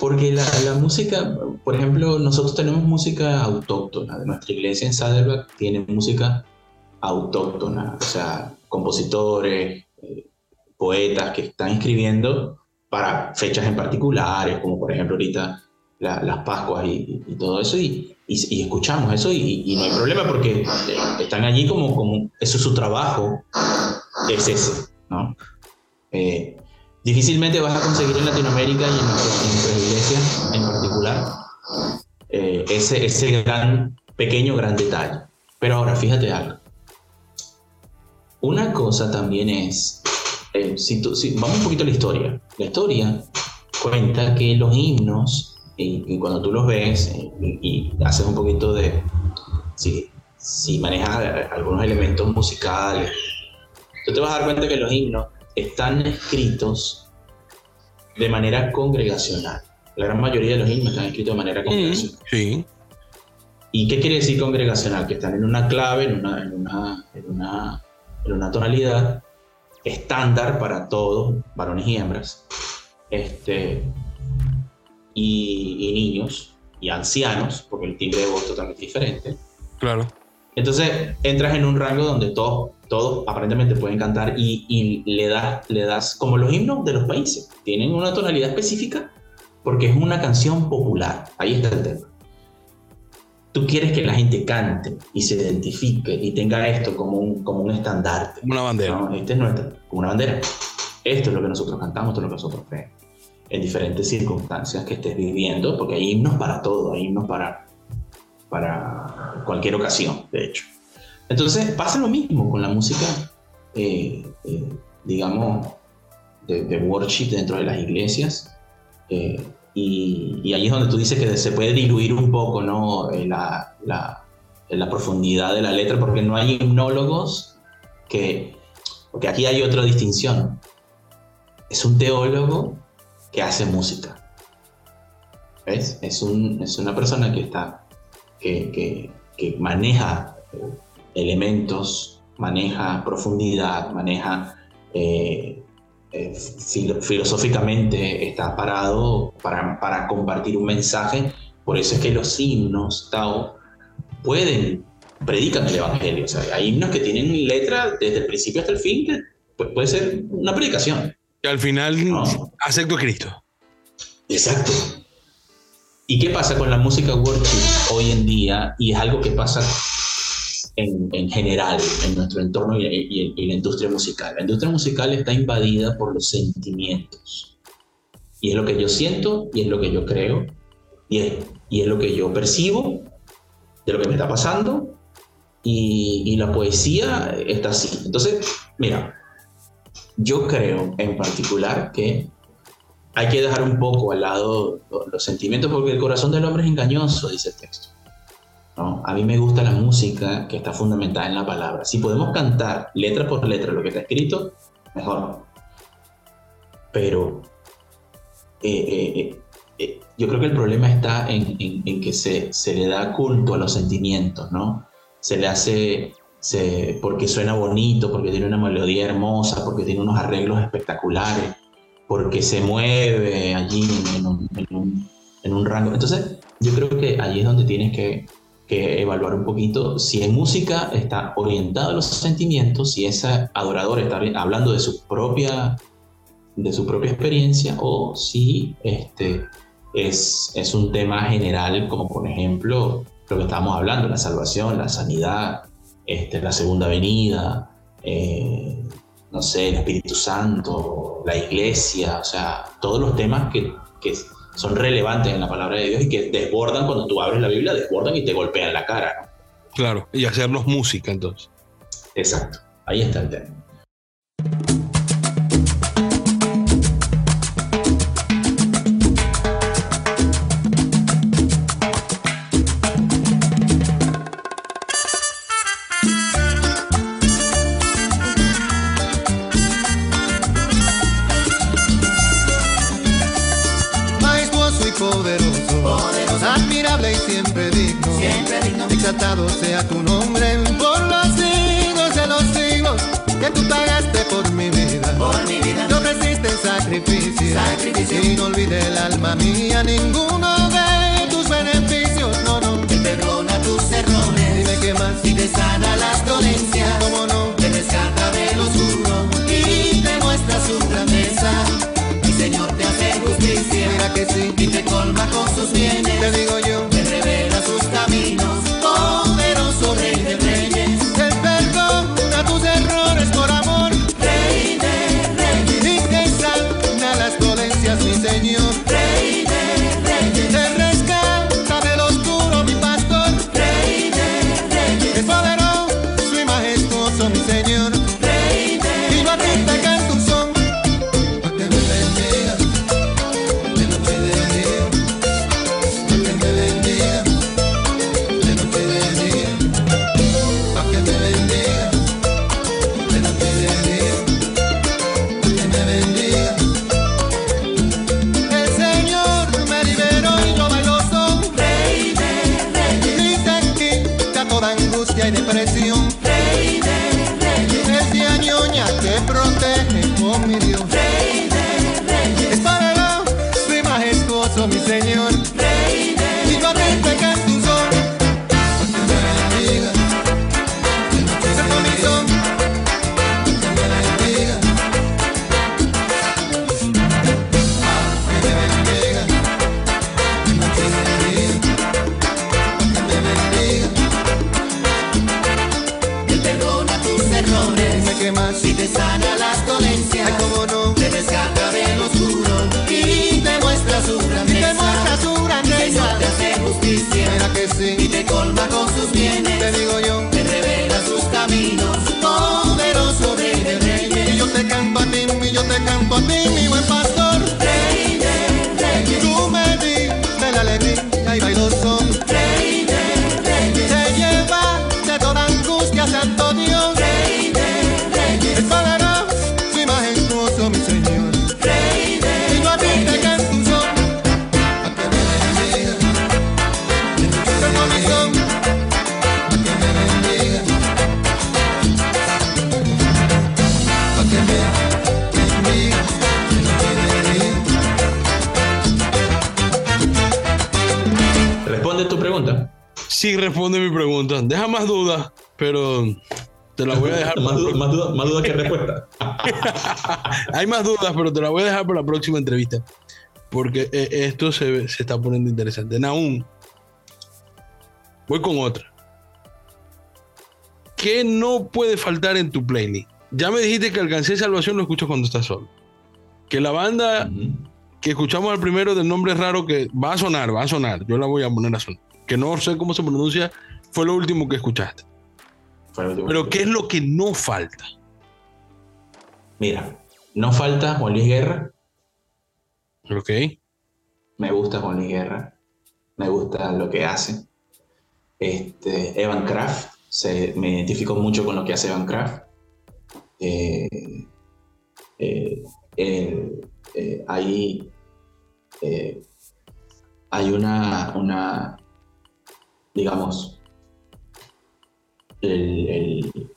Speaker 2: Porque la, la música, por ejemplo, nosotros tenemos música autóctona, de nuestra iglesia en Saddleback tiene música autóctona, o sea, compositores, eh, poetas que están escribiendo para fechas en particulares, como por ejemplo ahorita la- las Pascuas y, y todo eso, y, y- y escuchamos eso y, no hay problema porque están allí como, como eso es su trabajo, es ese, ¿no? Eh, difícilmente vas a conseguir en Latinoamérica y en nuestras iglesias en particular eh, ese, ese gran, pequeño, gran detalle. Pero ahora, fíjate algo. Una cosa también es, eh, si tú- si- vamos un poquito a la historia. La historia cuenta que los himnos, y, y cuando tú los ves eh, y, y haces un poquito de, si, si manejas algunos elementos musicales, tú te vas a dar cuenta que los himnos están escritos de manera congregacional. La gran mayoría de los himnos están escritos de manera congregacional.
Speaker 1: Sí,
Speaker 2: ¿Y qué quiere decir congregacional? Que están en una clave, en una, en una, en una, en una tonalidad, estándar para todos, varones y hembras, este, y, y niños y ancianos, porque el timbre de voz es totalmente diferente.
Speaker 1: Claro.
Speaker 2: Entonces entras en un rango donde todos, todos aparentemente pueden cantar y, y le, das, le das, como los himnos de los países, tienen una tonalidad específica porque es una canción popular. Ahí está el tema. Tú quieres que la gente cante y se identifique y tenga esto como un, como un estandarte.
Speaker 1: Una bandera.
Speaker 2: ¿no? Este es nuestra, como una bandera. Esto es lo que nosotros cantamos, esto es lo que nosotros creemos. En diferentes circunstancias que estés viviendo, porque hay himnos para todo, hay himnos para, para cualquier ocasión, de hecho. Entonces pasa lo mismo con la música, eh, eh, digamos, de, de worship dentro de las iglesias. eh, y, y ahí es donde tú dices que se puede diluir un poco ¿no? Eh, la, la, la profundidad de la letra, porque no hay himnólogos que... Porque aquí hay otra distinción. Es un teólogo que hace música. ¿Ves? Es, un, es una persona que está... que, que, maneja eh, elementos, maneja profundidad, maneja... eh, eh, filo- filosóficamente está parado para, para compartir un mensaje. Por eso es que los himnos Tao pueden, predican el evangelio. O sea, hay himnos que tienen letra desde el principio hasta el fin, que pues, puede ser una predicación.
Speaker 1: Y al final
Speaker 2: No.
Speaker 1: acepto a Cristo.
Speaker 2: Exacto. ¿Y qué pasa con la música worship hoy en día? Y es algo que pasa en, en general en nuestro entorno y, y- y la industria musical. La industria musical está invadida por los sentimientos. Y es lo que yo siento y es lo que yo creo y es, y es lo que yo percibo de lo que me está pasando. Y, y la poesía está así. Entonces, mira, yo creo en particular que hay que dejar un poco al lado lo- los sentimientos porque el corazón del hombre es engañoso, dice el texto. ¿no? A mí me gusta la música que está fundamentada en la palabra. Si podemos cantar letra por letra lo que está escrito, mejor. Pero eh, eh, eh, eh, yo creo que el problema está en, en- en que se, se le da culto a los sentimientos, ¿no? Se le hace, se, porque suena bonito, porque tiene una melodía hermosa, porque tiene unos arreglos espectaculares porque se mueve allí en un, en un- en un rango. Entonces, yo creo que allí es donde tienes que, que evaluar un poquito si en música está orientado a los sentimientos, si ese adorador está hablando de su propia, de su propia experiencia o si este, es, es un tema general, como por ejemplo lo que estábamos hablando, la salvación, la sanidad, este, la segunda venida, eh, no sé, el Espíritu Santo, la iglesia, o sea, todos los temas que, que son relevantes en la palabra de Dios y que desbordan cuando tú abres la Biblia, desbordan y te golpean la cara. ¿no?
Speaker 1: Claro. Y hacernos música entonces.
Speaker 2: Exacto, ahí está el tema.
Speaker 3: Exaltado sea tu nombre. Por los siglos de los siglos, que tú pagaste por mi vida, te ofreciste en sacrificio, y no olvide el alma mía. Ninguno de tus beneficios, no, no,
Speaker 5: Te perdona tus errores.
Speaker 3: Dime qué más,
Speaker 5: y te sana las dolencias.
Speaker 3: cómo no,
Speaker 5: Te rescata del oscuro. Y te muestra su grandeza. Mi Señor te hace justicia.
Speaker 3: Mira que sí,
Speaker 5: y te colma con sus bienes.
Speaker 3: te digo yo,
Speaker 1: Hay más dudas, pero te la voy a dejar para la próxima entrevista. Porque eh, esto se, se está poniendo interesante. Naum, voy con otra. ¿Qué no puede faltar en tu playlist? Ya me dijiste que Alcancé Salvación lo escucho cuando estás solo. Que la banda que escuchamos al primero del nombre raro que va a sonar, va a sonar. Yo la voy a poner a sonar. Que no sé cómo se pronuncia, fue lo último que escuchaste. Pero ¿qué es lo que no falta?
Speaker 2: Mira, no falta Juan Luis Guerra.
Speaker 1: ¿Ok?
Speaker 2: Me gusta Juan Luis Guerra. Me gusta lo que hace. Este, Evan Kraft. Se, me identifico mucho con lo que hace Evan Kraft. Eh, eh, eh, hay, eh, hay una, una, digamos, el, el-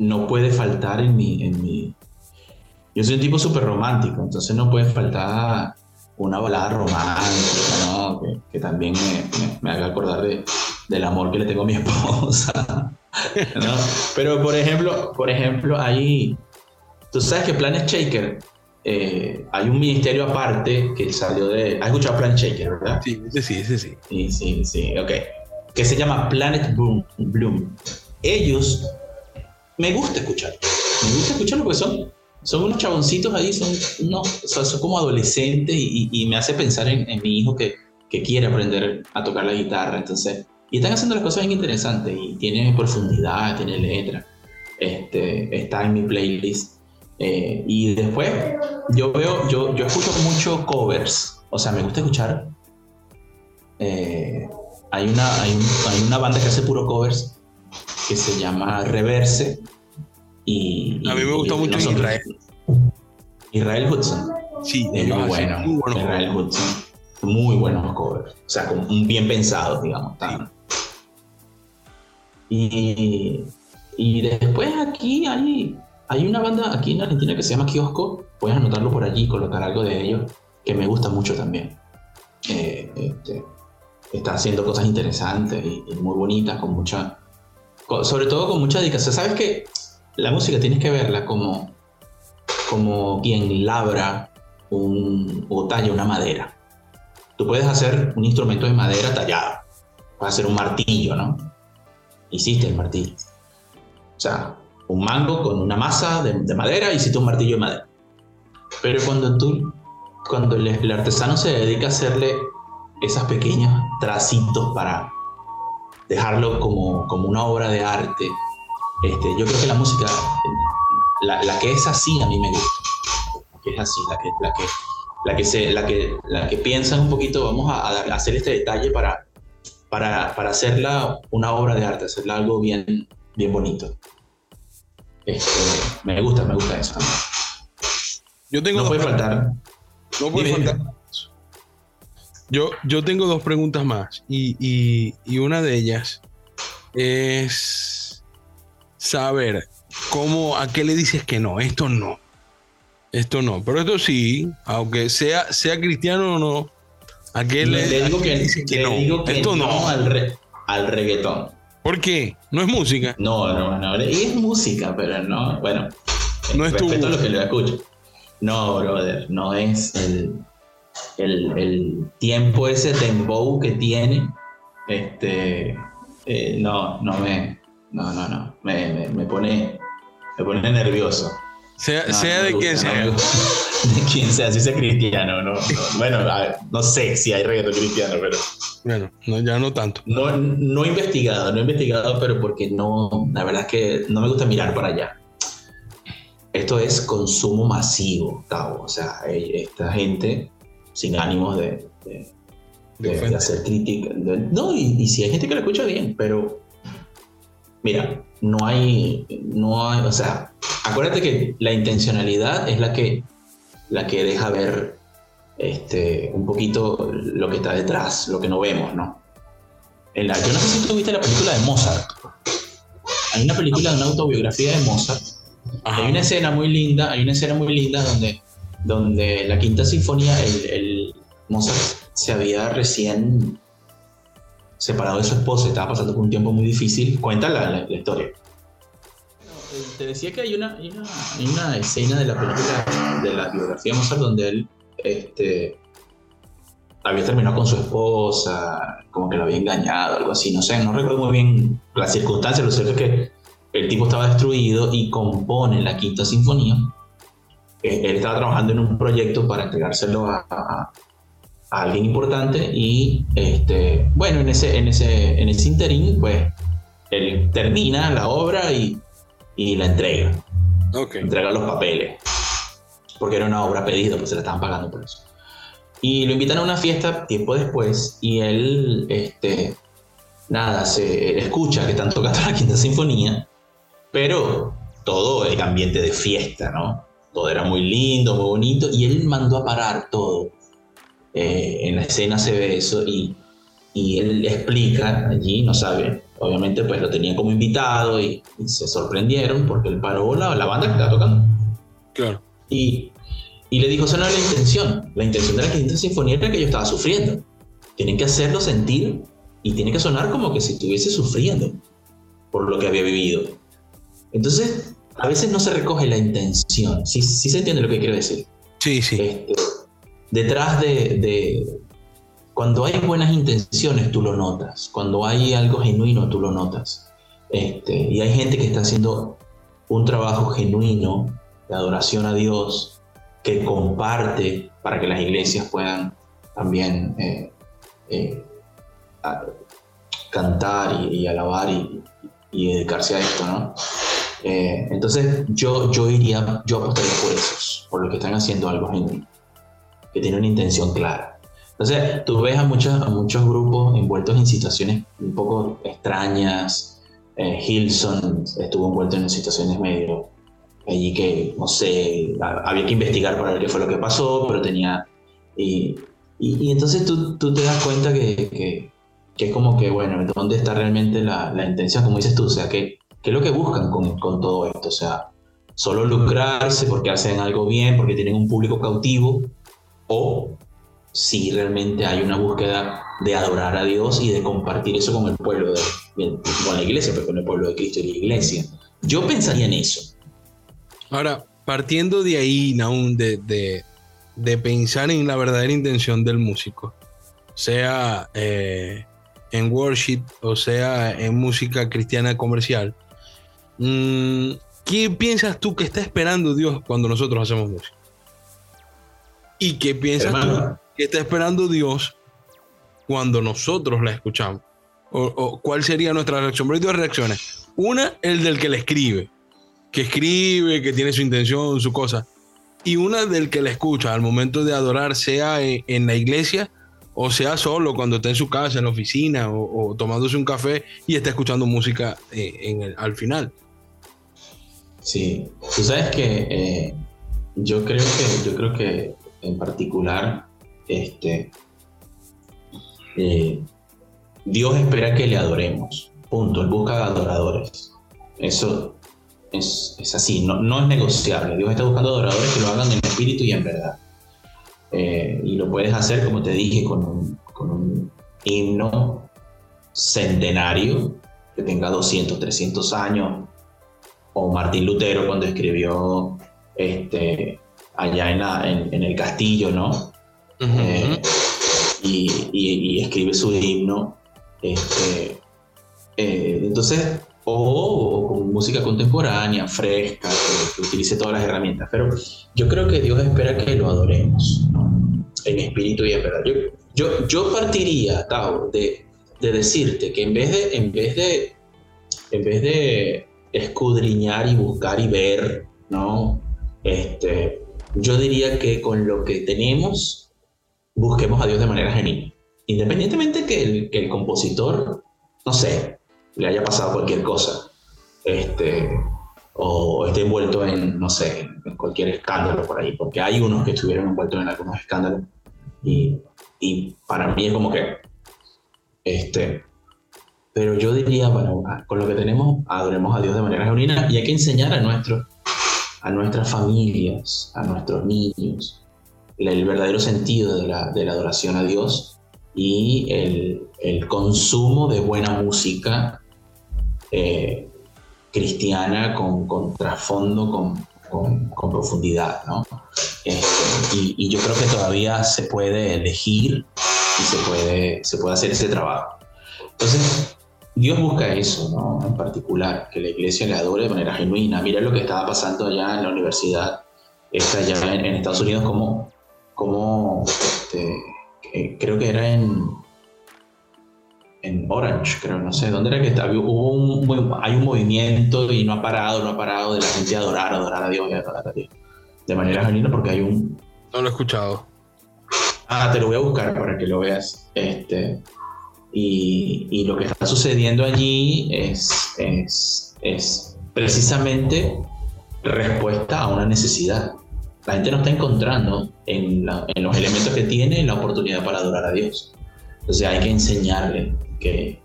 Speaker 2: no puede faltar en mi, en mi, yo soy un tipo súper romántico, entonces no puede faltar una balada romántica, ¿no? Que, que también me, me- me haga acordar de, del amor que le tengo a mi esposa, ¿no? Pero, por ejemplo, por ejemplo, hay... Tú sabes que Planet Shaker, eh, hay un ministerio aparte que salió de... ¿Has escuchado Planet Shaker, verdad?
Speaker 1: Sí, sí, ese sí.
Speaker 2: Sí, sí, sí, ok. Que se llama Planet Bloom. Ellos, me gusta escuchar. Me gusta escucharlo porque son, son unos chaboncitos ahí, son, unos, son como adolescentes y me hace pensar en, en mi hijo que, que quiere aprender a tocar la guitarra. Entonces, y están haciendo las cosas bien interesantes y tiene profundidad, tiene letra. Este, está en mi playlist. Eh, y después, yo veo, yo, yo escucho mucho covers. O sea, me gusta escuchar eh, hay, una, hay, un- hay una banda que hace puro covers que se llama Reverse. Y,
Speaker 1: A mí me gusta mucho Israel.
Speaker 2: Israel Hudson.
Speaker 1: Sí,
Speaker 2: Es muy
Speaker 1: hacen
Speaker 2: bueno.
Speaker 1: muy buenos
Speaker 2: Israel Hudson. Muy buenos covers. O sea, como un bien pensados, digamos. tan- Y, y después aquí hay, hay una banda aquí en Argentina que se llama Kiosco. Puedes anotarlo por allí, colocar algo de ellos, que me gusta mucho también. Eh, este, está haciendo cosas interesantes y, y muy bonitas, con mucha, sobre todo con mucha dedicación. Sabes que la música tienes que verla como, como quien labra un, o talla una madera. Tú puedes hacer un instrumento de madera tallado, puedes hacer un martillo, ¿no? Hiciste el martillo. O sea, un mango con una masa de, de madera, hiciste un martillo de madera. Pero cuando tú, cuando el, artesano se dedica a hacerle esos pequeños tracitos para dejarlo como, como una obra de arte, este, yo creo que la música, la, la que es así a mí me gusta. La que es así, la que, la que, la que, se, la que, la que piensa un poquito, vamos a, a hacer este detalle para, para, para hacerla una obra de arte, hacerla algo bien, bien bonito. Este, me gusta, me gusta eso.
Speaker 1: Yo tengo
Speaker 2: No puede
Speaker 1: preguntas.
Speaker 2: faltar.
Speaker 1: No puede
Speaker 2: Dime,
Speaker 1: faltar. Yo, yo tengo dos preguntas más y, y- y una de ellas es saber cómo, a qué le dices que no, esto no, esto no, pero esto sí, aunque sea, sea cristiano o no, a qué le,
Speaker 2: le
Speaker 1: a
Speaker 2: digo
Speaker 1: qué
Speaker 2: que,
Speaker 1: le dices que no,
Speaker 2: digo que
Speaker 1: esto
Speaker 2: no,
Speaker 1: no.
Speaker 2: al, re- al reggaetón.
Speaker 1: ¿Por qué? No es música.
Speaker 2: No, no, no. Es música, pero no. Bueno,
Speaker 1: No es tu
Speaker 2: respeto a lo que lo escucho. No, brother, no es el, el, el tiempo ese dembow que tiene. Este, eh, no, no me, no, no, no, me, me, me pone, me pone nervioso.
Speaker 1: Sea,
Speaker 2: No,
Speaker 1: sea
Speaker 2: no
Speaker 1: de quien
Speaker 2: no
Speaker 1: sea.
Speaker 2: gusta. de quien sea, si sea cristiano, ¿no? no. Bueno, a ver, no sé si hay reggaetón cristiano, pero
Speaker 1: Bueno, no, ya no tanto.
Speaker 2: no, no he investigado, no he investigado, pero porque no, la verdad es que no me gusta mirar para allá. Esto es consumo masivo, Tavo. O sea, esta gente sin ánimos de, de-
Speaker 1: De
Speaker 2: de- hacer crítica. no, y, y si hay gente que lo escucha bien, pero mira, no hay, no hay, o sea, acuérdate que la intencionalidad es la que, la que deja ver este, un poquito lo que está detrás, lo que no vemos, ¿no? En la, yo no sé si tú viste la película de Mozart. Hay una película de una autobiografía de Mozart.
Speaker 1: Ajá.
Speaker 2: Hay una escena muy linda, hay una escena muy linda donde, donde la quinta sinfonía, el, el Mozart se había recién separado de su esposa, estaba pasando por un tiempo muy difícil. Cuenta la, historia. Te decía que hay una, escena de la película, de la biografía de Mozart, donde él este, había terminado con su esposa, como que lo había engañado, algo así, no sé, no recuerdo muy bien las circunstancias, lo cierto es que el tipo estaba destruido y compone la quinta sinfonía. Eh, Él estaba trabajando en un proyecto para entregárselo a- a alguien importante y este, bueno, en ese, en ese, en ese interín, pues él termina la obra y, y la entrega entrega los papeles. Porque era una obra pedida, pues se la estaban pagando por eso. Y lo invitan a una fiesta tiempo después y él, este, nada, se escucha que están tocando la quinta sinfonía, pero todo el ambiente de fiesta, ¿no? Todo era muy lindo, muy bonito y él mandó a parar todo. Eh, en la escena se ve eso y, y él explica allí, no sabe, obviamente pues lo tenían como invitado y, y se sorprendieron porque él paró la, la banda que estaba tocando.
Speaker 1: Claro.
Speaker 2: Y, y le dijo, esa no era la intención. La intención de la quinta sinfonía era que yo estaba sufriendo. Tienen que hacerlo sentir y tiene que sonar como que si estuviese sufriendo por lo que había vivido. Entonces, a veces no se recoge la intención. Sí, sí se entiende lo que quiero decir.
Speaker 1: Sí, sí.
Speaker 2: Este, detrás de, Cuando hay buenas intenciones, tú lo notas. Cuando hay algo genuino, tú lo notas. Este, y hay gente que está haciendo un trabajo genuino de adoración a Dios, que comparte para que las iglesias puedan también eh, eh, cantar y, alabar y, y dedicarse a esto, ¿no? Eh, entonces yo, yo iría, yo apostaría por esos, por los que están haciendo algo genuino, que tienen una intención clara. Entonces tú ves a, muchos a muchos grupos envueltos en situaciones un poco extrañas. Eh, Hilson estuvo envuelto en situaciones medio allí que, no sé, ha- había que investigar para ver qué fue lo que pasó, pero tenía... Y, y, y entonces tú, tú te das cuenta que, que, que es como que, bueno, ¿dónde está realmente la, la intención? Como dices tú, o sea, que ¿Qué es lo que buscan con, con todo esto? O sea, solo lucrarse porque hacen algo bien, porque tienen un público cautivo, o si realmente hay una búsqueda de adorar a Dios y de compartir eso con el pueblo, de, con la iglesia, pero con el pueblo de Cristo y la iglesia. Yo pensaría en eso.
Speaker 1: Ahora, partiendo de ahí, de, de, de pensar en la verdadera intención del músico, sea eh, en worship o sea en música cristiana comercial, mm, ¿qué piensas tú que está esperando Dios cuando nosotros hacemos música? ¿Y qué piensas tú que está esperando Dios cuando nosotros la escuchamos? O, o cuál sería nuestra reacción? Pero hay dos reacciones. Una, el del que la escribe, que escribe, que tiene su intención, su cosa. Y una del que la escucha al momento de adorar, sea en, en la iglesia o sea solo cuando está en su casa, en la oficina o, o tomándose un café y está escuchando música eh, en el- al final.
Speaker 2: Sí, tú sabes que eh, yo creo que yo creo que en particular este eh, Dios espera que le adoremos. Punto. Él busca adoradores. Eso es, es así, no, no es negociable. Dios está buscando adoradores que lo hagan en espíritu y en verdad. Eh, y lo puedes hacer, como te dije, con un, con un himno centenario que tenga 200, 300 años, o Martín Lutero cuando escribió este, allá en, la- en- en el castillo, ¿no? Eh, y, y- y escribe su himno. Este, eh, entonces, o con música contemporánea, fresca, que, que utilice todas las herramientas. Pero yo creo que Dios espera que lo adoremos, ¿no? en espíritu y en verdad. Yo, yo, yo partiría, Tao, de, de decirte que en vez de, en vez de, en vez de escudriñar y buscar y ver, ¿no? Este, yo diría que con lo que tenemos, busquemos a Dios de manera genuina. Independientemente que el, que el compositor, no sé, le haya pasado cualquier cosa, este, o esté envuelto en, no sé, en cualquier escándalo por ahí, porque hay unos que estuvieron envueltos en algunos escándalos, y, y para mí es como que, este, pero yo diría, bueno, con lo que tenemos, adoremos a Dios de manera genuina y hay que enseñar a, nuestros, a nuestras familias, a nuestros niños, el, verdadero sentido de la, adoración a Dios y el, consumo de buena música eh, cristiana con, con trasfondo, con, profundidad, ¿no? Y, y yo creo que todavía se puede elegir y se puede, se puede hacer ese trabajo. Entonces, Dios busca eso, ¿no? En particular, que la iglesia le adore de manera genuina. Mira lo que estaba pasando allá en la universidad, esta allá en, en Estados Unidos, como, como este, eh, creo que era en, en Orange, creo, no sé, ¿dónde era que estaba? Hubo un, hay un movimiento y no ha parado, no ha parado de la gente adorar, adorar a Dios y adorar a Dios. De manera genuina, porque hay un,
Speaker 1: No lo he escuchado.
Speaker 2: Ah, te lo voy a buscar para que lo veas. Este, y, y lo que está sucediendo allí es, es, es precisamente respuesta a una necesidad. La gente no está encontrando en, la- en los elementos que tiene la oportunidad para adorar a Dios. Entonces hay que enseñarle que,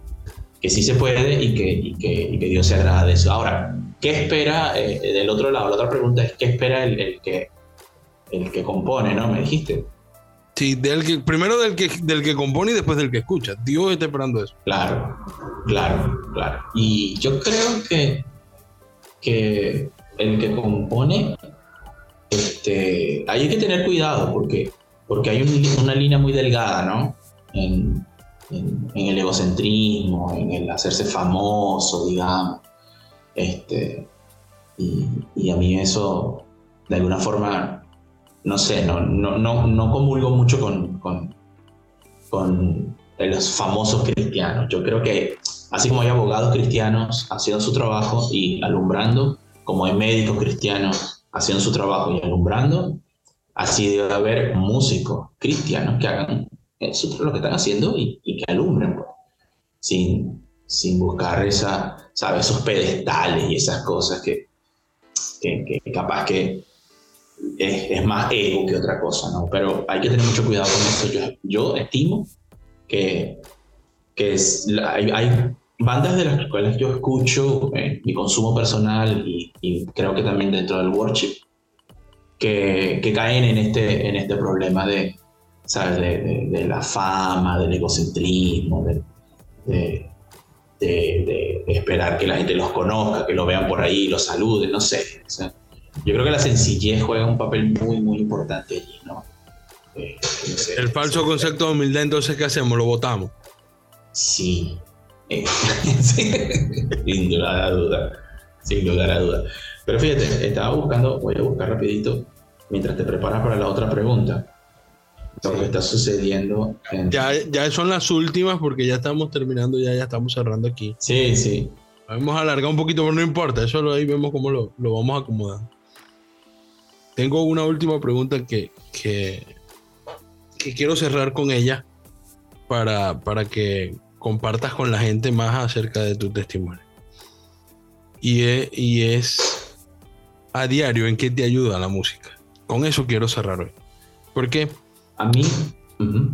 Speaker 2: que sí se puede y que, y que, y que Dios se agrada de eso. Ahora, ¿qué espera eh, del otro lado? La otra pregunta es, ¿qué espera el, el que, el que compone? ¿no? Me dijiste.
Speaker 1: Sí, del que, primero del que, del que compone y después del que escucha. Dios está esperando eso.
Speaker 2: Claro, claro, claro. Y yo creo que, que el que compone, este, hay que tener cuidado porque, porque hay un- una línea muy delgada, ¿no? En, en- el egocentrismo, en el hacerse famoso, digamos. Este, y a mí eso, de alguna forma, no sé, no, no, no, no comulgo mucho con, con, con los famosos cristianos. Yo creo que así como hay abogados cristianos haciendo su trabajo y alumbrando, como hay médicos cristianos haciendo su trabajo y alumbrando, así debe haber músicos cristianos que hagan eso, lo que están haciendo y, y que alumbren, pues, sin, sin buscar esa, ¿sabes? esos pedestales y esas cosas que, que, que capaz que es, es más ego que otra cosa, ¿no? Pero hay que tener mucho cuidado con eso. Yo, yo estimo que, que es, hay, hay bandas de las cuales yo escucho en mi consumo personal y, y creo que también dentro del worship que, que caen en este, en este problema de, ¿sabes? De, de- de la fama, del egocentrismo, de- de esperar que la gente los conozca, que lo vean por ahí, los saluden, no sé. O sea, yo creo que la sencillez juega un papel muy, muy importante allí, ¿no? Eh, no sé.
Speaker 1: El falso concepto de humildad, entonces, ¿qué hacemos? Lo votamos.
Speaker 2: Sí. Eh, sí. Sin lugar a duda. Sin lugar a duda. Pero fíjate, estaba buscando, voy a buscar rapidito, mientras te preparas para la otra pregunta, lo que está sucediendo en...
Speaker 1: Ya, ya son las últimas porque ya estamos terminando, ya, ya estamos cerrando aquí.
Speaker 2: Sí, sí.
Speaker 1: Vamos a alargar un poquito, pero no importa. Eso lo, ahí vemos cómo lo, lo vamos acomodando. Tengo una última pregunta que, que, que quiero cerrar con ella para, para que compartas con la gente más acerca de tu testimonio. Y es, y es a diario en qué te ayuda la música. Con eso quiero cerrar hoy. ¿Por qué?
Speaker 2: A mí...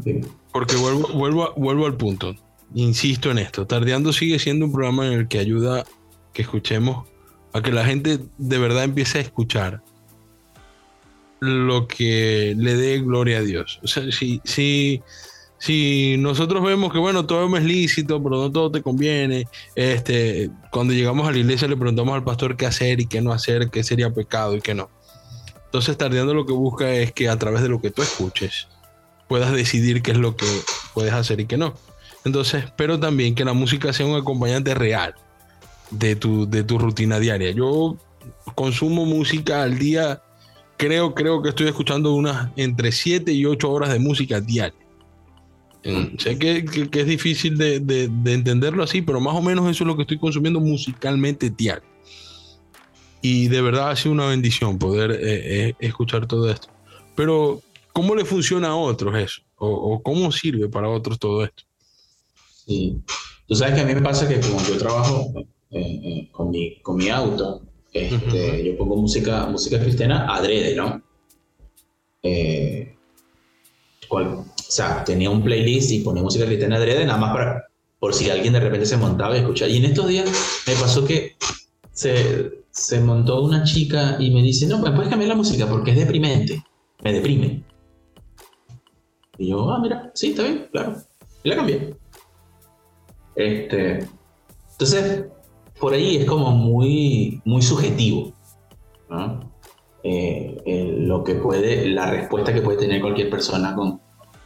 Speaker 2: Sí.
Speaker 1: Porque vuelvo, vuelvo, vuelvo al punto. Insisto en esto. Tardeando sigue siendo un programa en el que ayuda que escuchemos a que la gente de verdad empiece a escuchar lo que le dé gloria a Dios. O sea, si, si, si nosotros vemos que, bueno, todo es lícito, pero no todo te conviene, este, cuando llegamos a la iglesia le preguntamos al pastor qué hacer y qué no hacer, qué sería pecado y qué no. Entonces, Tardeando lo que busca es que a través de lo que tú escuches, puedas decidir qué es lo que puedes hacer y qué no. Entonces, pero también que la música sea un acompañante real. de tu, de tu rutina diaria. Yo consumo música al día, creo, creo que estoy escuchando unas entre 7 y 8 horas de música diaria. Eh, Sé que, que- que es difícil de, de- de entenderlo así, pero más o menos eso es lo que estoy consumiendo musicalmente diario. Y de verdad ha sido una bendición poder eh, eh, escuchar todo esto. Pero, ¿cómo le funciona a otros eso? ¿O, o cómo sirve para otros todo esto?
Speaker 2: Sí. Tú sabes que a mí me pasa que como yo trabajo eh, eh, con, mi, con mi auto, este, yo pongo música, música cristiana adrede, ¿no? Eh, cual- o sea, tenía un playlist y ponía música cristiana adrede nada más para, por si alguien de repente se montaba y escuchaba. Y en estos días me pasó que se, se montó una chica y me dice, no, ¿me puedes cambiar la música? Porque es deprimente, me deprime. Y yo, ah, mira, sí, está bien, claro. Y la cambié. Este, entonces, por ahí es como muy, muy subjetivo, ¿no? Eh, eh, lo que puede, la respuesta que puede tener cualquier persona con,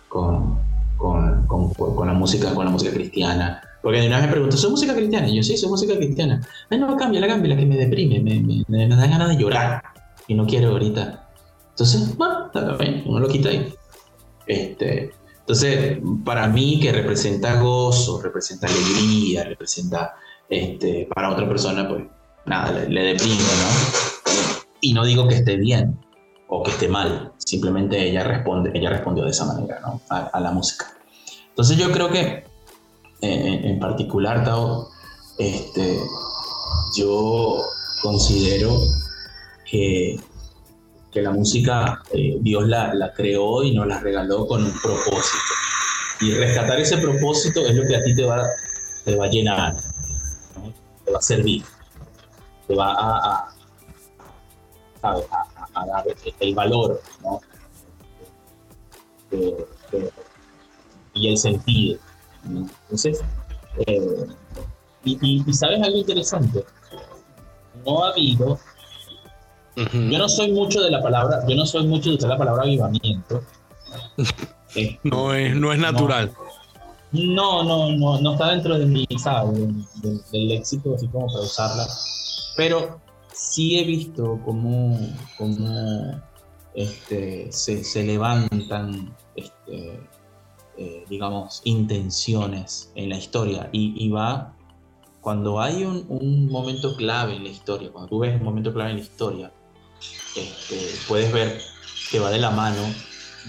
Speaker 2: con, con, con- con la música, con la música cristiana. Porque de una vez me preguntó, ¿soy música cristiana? Y yo, sí, soy música cristiana. Ay, no, cámbiala, cámbiala, que me deprime, me, me, me da ganas de llorar. Y no quiero ahorita. Entonces, bueno, está bien, uno lo quita ahí. Este, entonces, para mí que representa gozo, representa alegría, representa, este, para otra persona, pues nada, le, le deprime, ¿no? Y no digo que esté bien o que esté mal, simplemente ella responde, ella respondió de esa manera, ¿no? A, a la música. Entonces yo creo que, eh, en, en particular, Tao, este, yo considero que, que la música eh, Dios la, la creó y nos la regaló con un propósito. Y rescatar ese propósito es lo que a ti te va, te va a llenar. Te va a servir, te va a, a, a- dar el valor ¿no? Y el sentido. ¿no? Entonces, eh, y, y- y sabes algo interesante, no ha habido yo no soy mucho de la palabra, yo no soy mucho de usar la palabra avivamiento. Eh,
Speaker 1: No es, no es natural.
Speaker 2: No, no, no, no está dentro de mi, ¿sabes? Del, léxico, así como para usarla. Pero sí he visto cómo, cómo este, se, se levantan, este, eh, digamos, intenciones en la historia. Y, y va, cuando hay un, un momento clave en la historia, cuando tú ves un momento clave en la historia, este, puedes ver que va de la mano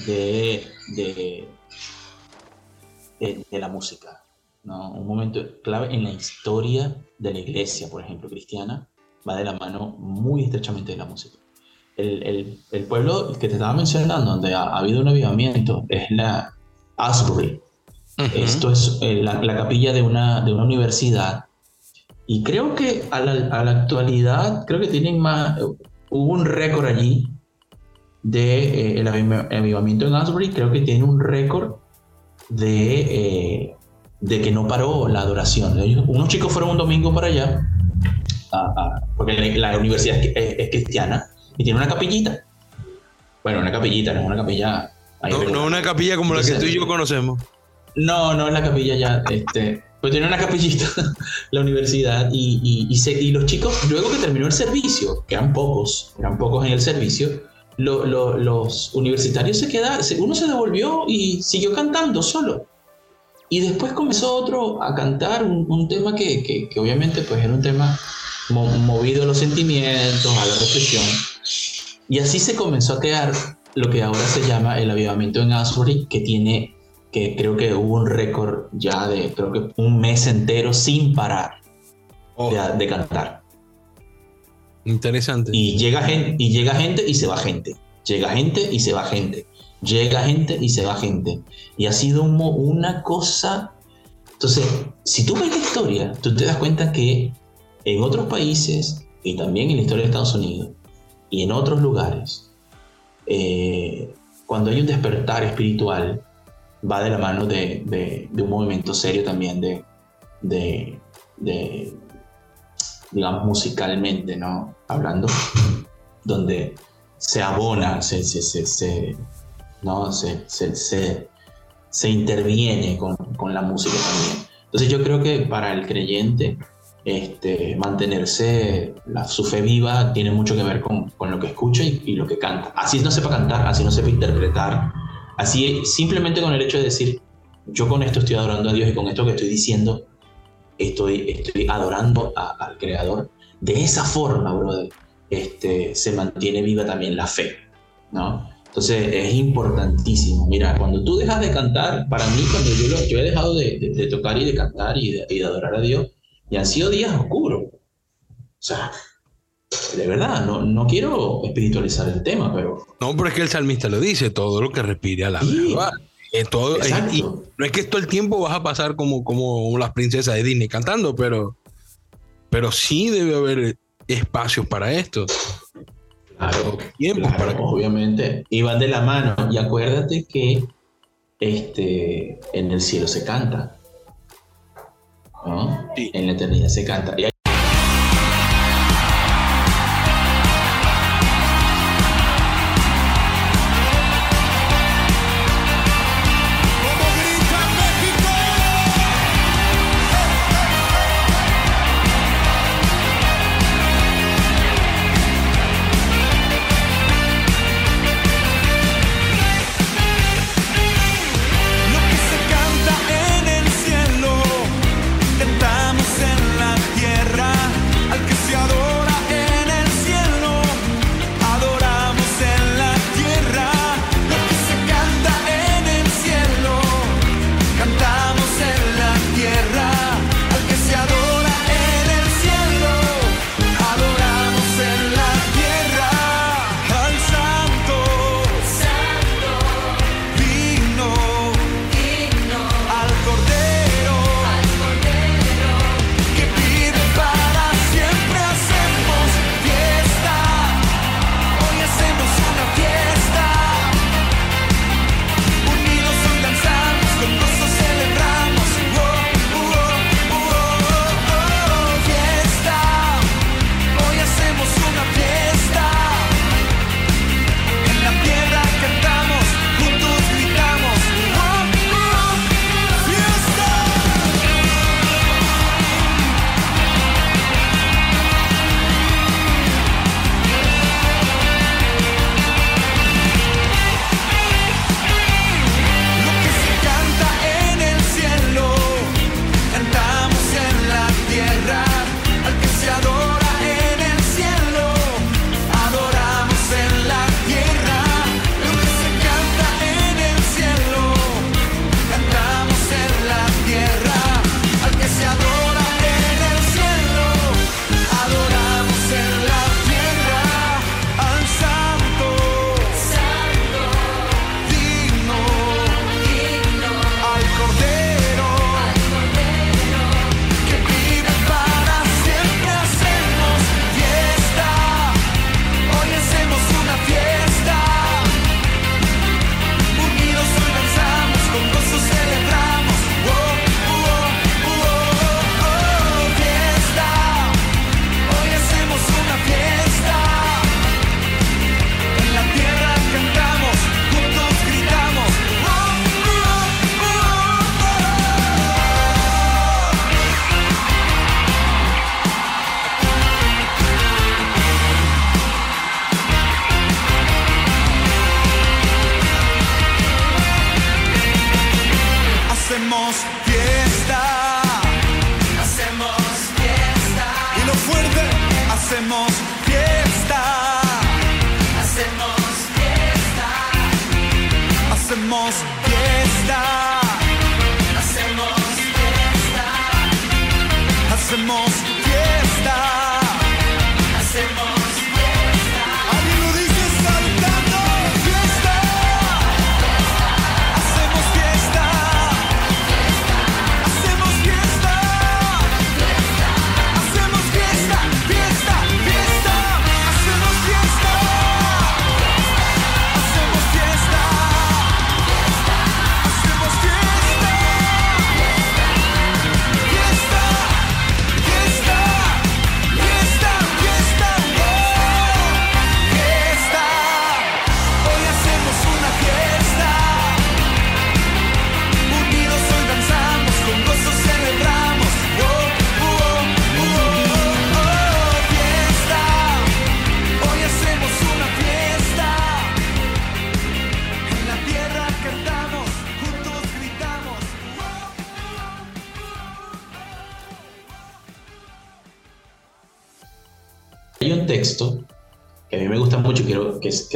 Speaker 2: de, de, de, de la música. ¿no? Un momento clave en la historia de la iglesia, por ejemplo, cristiana, va de la mano muy estrechamente de la música. El, el- el pueblo que te estaba mencionando, donde ha, ha habido un avivamiento, es la Asbury.
Speaker 1: Ujú.
Speaker 2: Esto es eh, la, la capilla de una, de una universidad. Y creo que a la, a la actualidad, creo que tienen más. Hubo un récord allí de eh, el aviv- avivamiento en Asbury. Creo que tiene un récord de, eh, de que no paró la adoración. Ellos- unos chicos fueron un domingo para allá, a- a- porque la, la universidad es, es- es cristiana y tiene una capillita. Bueno, una capillita, no es una capilla.
Speaker 1: No, no una capilla como la que tú y yo conocemos.
Speaker 2: No, no es la capilla ya, este, pues tiene una capillita la universidad y, y, y, se- y los chicos, luego que terminó el servicio, que eran pocos, eran pocos en el servicio, lo- lo- los universitarios se quedaron, uno se devolvió y siguió cantando solo. Y después comenzó otro a cantar un, un tema que, que- que obviamente pues era un tema mo- movido a los sentimientos, a la reflexión. Y así se comenzó a crear lo que ahora se llama el avivamiento en Asbury, que tiene, que creo que hubo un récord ya de, creo que un mes entero sin parar
Speaker 1: Oh,
Speaker 2: de, de cantar.
Speaker 1: Interesante.
Speaker 2: Y llega, gente, y llega gente y se va gente. Llega gente y se va gente. Llega gente y se va gente. Y ha sido una cosa... Entonces, si tú ves la historia, tú te das cuenta que en otros países, y también en la historia de Estados Unidos, y en otros lugares, eh, cuando hay un despertar espiritual, va de la mano de, un movimiento serio también de, digamos, musicalmente, ¿no? Hablando, donde se abona, se, se, se, se- ¿no? se, interviene con, con la música también. Entonces yo creo que para el creyente
Speaker 6: este, mantenerse la, su fe viva tiene mucho que ver con, con lo que escucha y, y lo que canta. Así no sepa cantar, así no sepa interpretar, así simplemente con el hecho de decir, yo con esto estoy adorando a Dios y con esto que estoy diciendo, estoy, estoy adorando a- al Creador. De esa forma, brother, este, se mantiene viva también la fe, ¿no? Entonces es importantísimo. Mira, cuando tú dejas de cantar, para mí, cuando yo, lo- yo he dejado de, de- de tocar y de cantar y de, y de adorar a Dios, y han sido días oscuros. O sea, de verdad, no, no quiero espiritualizar el tema, pero
Speaker 1: No, pero es que el salmista lo dice, todo lo que respire a la
Speaker 6: Sí.
Speaker 1: verdad. Todo, y no es que todo el tiempo vas a pasar como, como las princesas de Disney cantando, pero, pero sí debe haber espacios para esto.
Speaker 6: Claro,
Speaker 1: Tiempos
Speaker 6: claro,
Speaker 1: para
Speaker 6: obviamente. Y van de la mano. Y acuérdate que este, en el cielo se canta. ¿no?
Speaker 1: Sí.
Speaker 6: En la eternidad se canta. Y hay-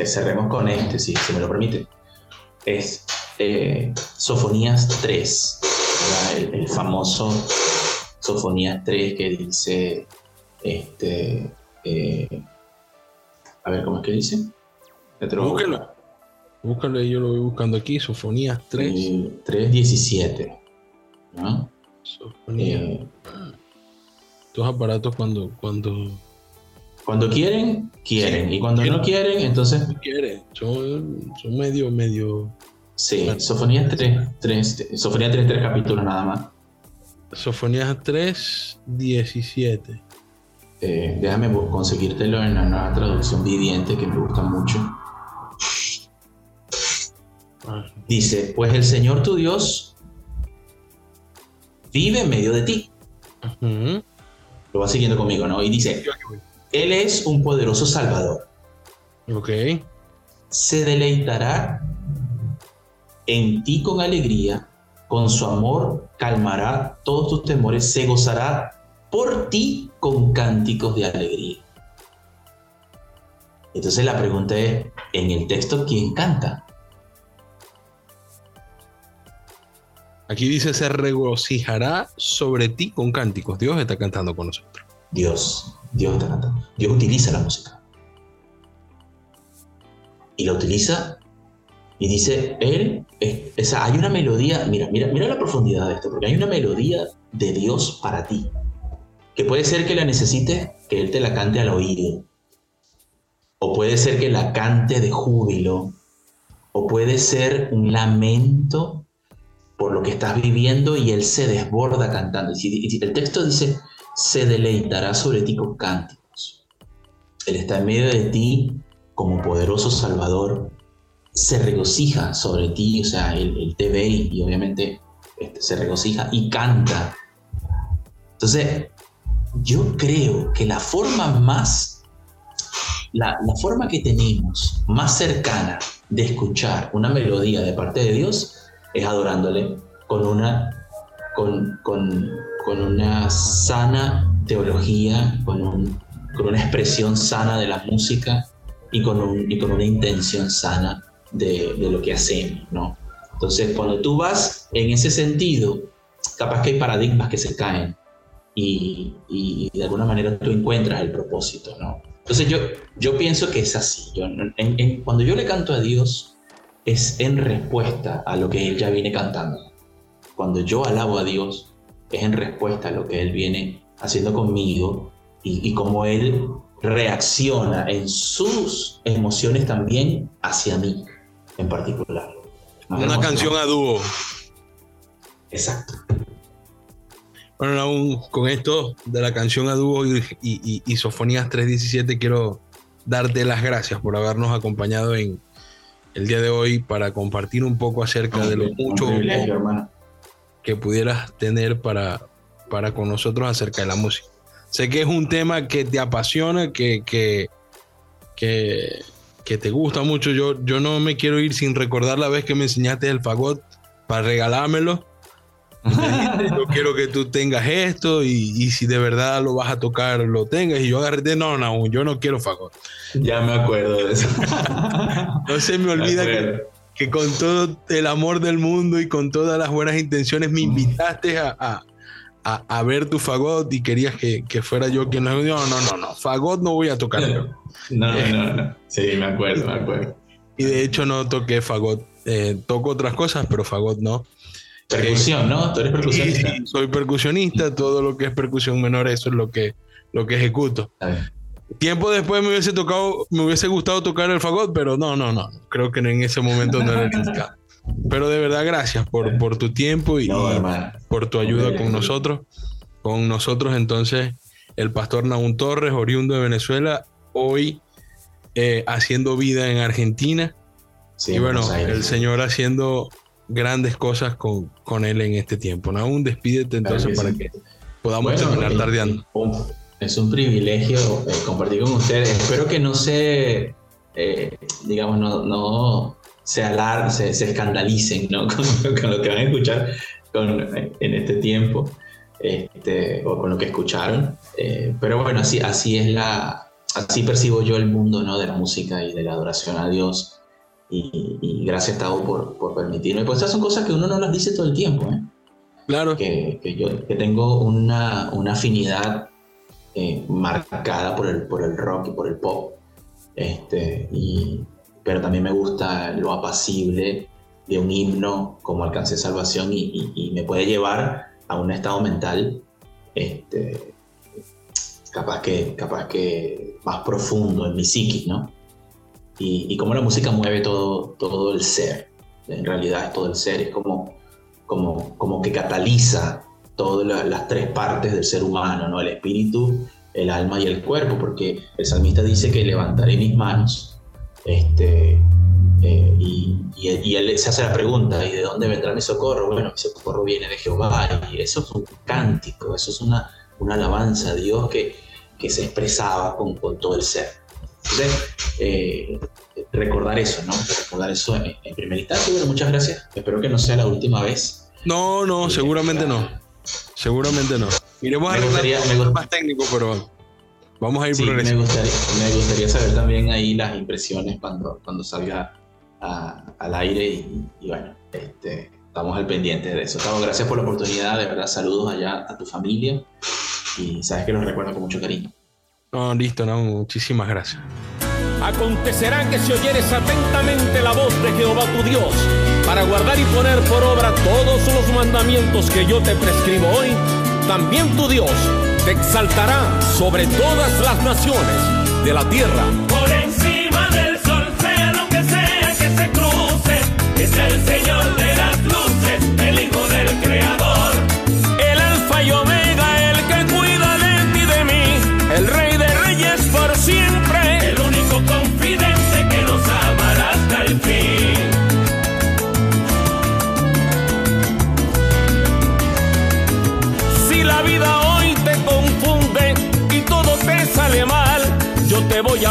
Speaker 7: que,
Speaker 2: cerremos con este, si se me lo permite. Es eh, Sofonías 3, ¿verdad? el, el famoso Sofonías 3 que dice, este, eh, a ver, ¿cómo es que dice? Ya te lo voy a
Speaker 1: Búsquelo.
Speaker 2: buscar.
Speaker 1: Búscalo, yo lo voy buscando aquí. Sofonías 3.
Speaker 2: Eh, 3.17. ¿no?
Speaker 1: Sofonías.
Speaker 2: Eh,
Speaker 1: Estos aparatos cuando, cuando
Speaker 2: cuando quieren, quieren. Y cuando no quieren, entonces,
Speaker 1: no quieren, son, son medio, medio.
Speaker 2: sí, Sofonías 3, 3, Sofonías 3, 3 capítulos nada más.
Speaker 1: Sofonías 3, 17.
Speaker 2: Eh, déjame conseguírtelo en la nueva traducción viviente que me gusta mucho. Dice, pues el Señor tu Dios vive en medio de ti.
Speaker 1: ujú.
Speaker 2: Lo va siguiendo conmigo, ¿no? Y dice, Él es un poderoso Salvador.
Speaker 1: Ok.
Speaker 2: Se deleitará en ti con alegría, con su amor calmará todos tus temores, se gozará por ti con cánticos de alegría. Entonces la pregunta es, en el texto, ¿quién canta?
Speaker 1: Aquí dice: se regocijará sobre ti con cánticos. Dios está cantando con nosotros.
Speaker 2: Dios. Dios está cantando. Dios utiliza la música. Y la utiliza y dice, Él, hay una melodía, mira, mira, mira la profundidad de esto, porque hay una melodía de Dios para ti, que puede ser que la necesites, que Él te la cante al oído, o puede ser que la cante de júbilo, o puede ser un lamento por lo que estás viviendo y Él se desborda cantando. Y el texto dice, se deleitará sobre ti con cánticos. Él está en medio de ti como poderoso Salvador, se regocija sobre ti, o sea, Él, él te ve y, obviamente este, se regocija y canta. Entonces, yo creo que la forma más, la forma que tenemos más cercana de escuchar una melodía de parte de Dios es adorándole con una, con, con, con una sana teología, con, un- con una expresión sana de la música y con, un- y con una intención sana de, lo que hacemos, ¿no? Entonces, cuando tú vas en ese sentido, capaz que hay paradigmas que se caen y, y de alguna manera tú encuentras el propósito, ¿no? Entonces yo, yo pienso que es así. Cuando yo le canto a Dios es en respuesta a lo que Él ya viene cantando. Cuando yo alabo a Dios es en respuesta a lo que Él viene haciendo conmigo y, y cómo Él reacciona en sus emociones también hacia mí en particular.
Speaker 1: Una canción a dúo.
Speaker 2: Exacto.
Speaker 1: Bueno, aún con esto de la canción a dúo y, y, y- y Sofonías 317, quiero darte las gracias por habernos acompañado en el día de hoy para compartir un poco acerca de lo
Speaker 2: Un
Speaker 1: mucho
Speaker 2: privilegio, hermano.
Speaker 1: Que pudieras tener para, para con nosotros acerca de la música. Sé que es un tema que te apasiona, que, que, que, que te gusta mucho. Yo, yo no me quiero ir sin recordar la vez que me enseñaste el fagot para regalármelo. Yo quiero que tú tengas esto y, y si de verdad lo vas a tocar, lo tengas. Y yo agarré de no, no, yo no quiero fagot.
Speaker 2: Ya me acuerdo de eso.
Speaker 1: No se me olvida
Speaker 2: Me
Speaker 1: que. Que con todo el amor del mundo y con todas las buenas intenciones me invitaste a, a, a- a ver tu fagot y querías que, que fuera yo quien no, no, no, no, no, fagot no voy a tocar. yo.
Speaker 2: No, no, no. Sí, me acuerdo, me acuerdo.
Speaker 1: Y de hecho no toqué fagot. Eh, toco otras cosas, pero fagot no.
Speaker 2: Percusión, ¿no? Tú eres
Speaker 1: Sí,
Speaker 2: percusionista.
Speaker 1: sí, soy percusionista, todo lo que es percusión menor, eso es lo que, lo que ejecuto. Tiempo después me hubiese tocado, me hubiese gustado tocar el fagot, pero no, no, no. Creo que en ese momento no era el indicado. Pero de verdad, gracias por, por tu tiempo y,
Speaker 2: No,
Speaker 1: y por tu ayuda con nosotros. Con nosotros, entonces, el pastor Naún Torres, oriundo de Venezuela, hoy eh, haciendo vida en Argentina.
Speaker 2: Sí,
Speaker 1: y bueno, el Señor haciendo grandes cosas con, con él en este tiempo. Naún, despídete entonces
Speaker 2: Claro
Speaker 1: para
Speaker 2: que
Speaker 1: que
Speaker 2: sí.
Speaker 1: podamos
Speaker 2: Bueno,
Speaker 1: terminar tardeando.
Speaker 2: un- es un privilegio eh, compartir con ustedes. Espero que no se, eh, digamos, no, no se alarmen, se, se escandalicen ¿no? con, con lo que van a escuchar con- en este tiempo este, o con lo que escucharon. Eh, pero bueno, así, así es la, así percibo yo el mundo ¿no? de la música y de la adoración a Dios. Y, y gracias, Tavo, por, por permitirme. Pues esas son cosas que uno no las dice todo el tiempo. ¿eh?
Speaker 1: Claro.
Speaker 2: que, que yo que tengo una, una afinidad eh, marcada por el, por el rock y por el pop. Este, y, pero también me gusta lo apacible de un himno como Alcancé Salvación y, me puede llevar a un estado mental este, capaz, que, capaz que más profundo en mi psiquis, ¿no? Y, y cómo la música mueve todo, todo el ser. En realidad es todo el ser, es como como, como que cataliza todas la- las tres partes del ser humano, ¿no? El espíritu, el alma y el cuerpo, porque el salmista dice que levantaré mis manos, este, eh, y, y- y él se hace la pregunta, ¿y de dónde vendrá mi socorro? Bueno, mi socorro viene de Jehová, y eso es un cántico, eso es una, una alabanza a Dios que, que se expresaba con, con todo el ser. Entonces, eh, recordar eso, ¿no? Recordar eso en, en primera instancia. Bueno, muchas gracias. Espero que no sea la última vez.
Speaker 1: No, no, seguramente no. Seguramente no. Iremos a
Speaker 2: Me
Speaker 1: arreglar
Speaker 2: me
Speaker 1: más técnico, pero vamos a ir
Speaker 2: Sí, me
Speaker 1: progresando.
Speaker 2: gustaría, me gustaría saber también ahí las impresiones cuando, cuando salga a- al aire y, y bueno, este, estamos al pendiente de eso. Tavo, gracias por la oportunidad, de verdad, saludos allá a tu familia y sabes que los recuerdo con mucho cariño.
Speaker 1: No, listo, no, muchísimas gracias.
Speaker 8: Acontecerá que si oyeres atentamente la voz de Jehová tu Dios, para guardar y poner por obra todos los mandamientos que yo te prescribo hoy, también tu Dios te exaltará sobre todas las naciones de la tierra.
Speaker 4: Por encima del sol, sea lo que sea que se cruce, es el Señor de las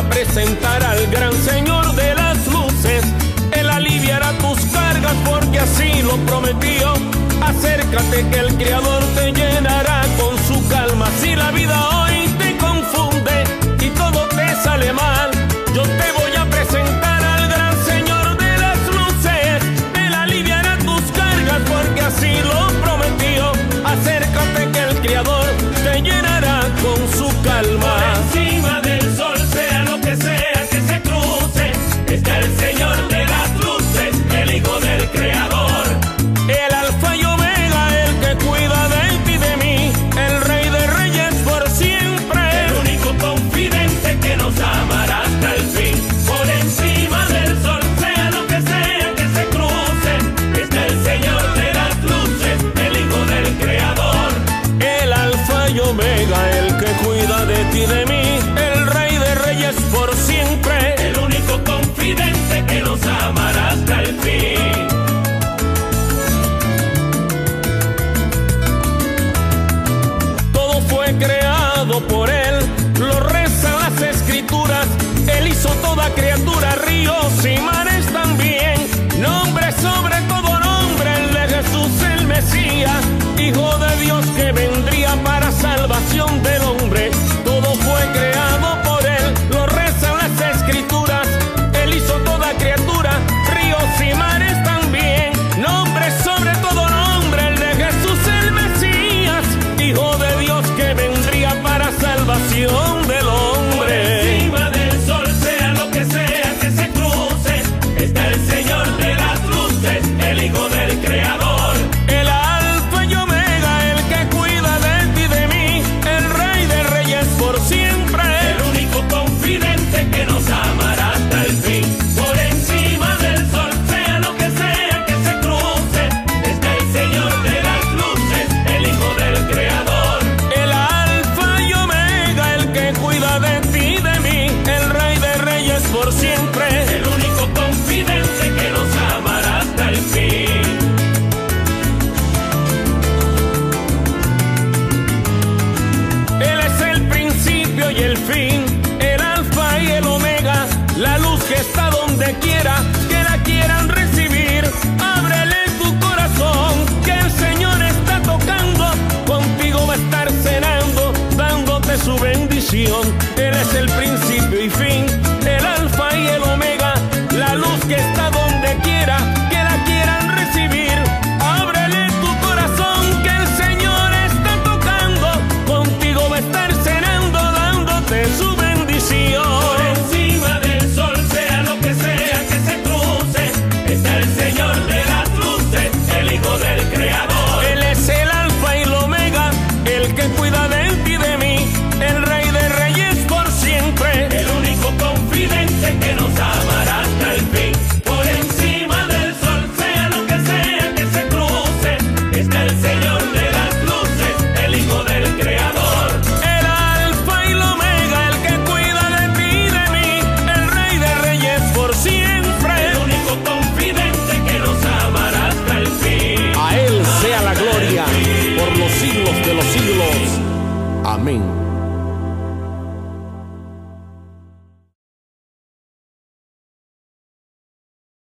Speaker 8: presentar al gran Señor de las luces. Él aliviará tus cargas porque así lo prometió. Acércate que el Creador te llenará hizo toda criatura, ríos y mares también. Nombre sobre todo nombre, el de Jesús el Mesías,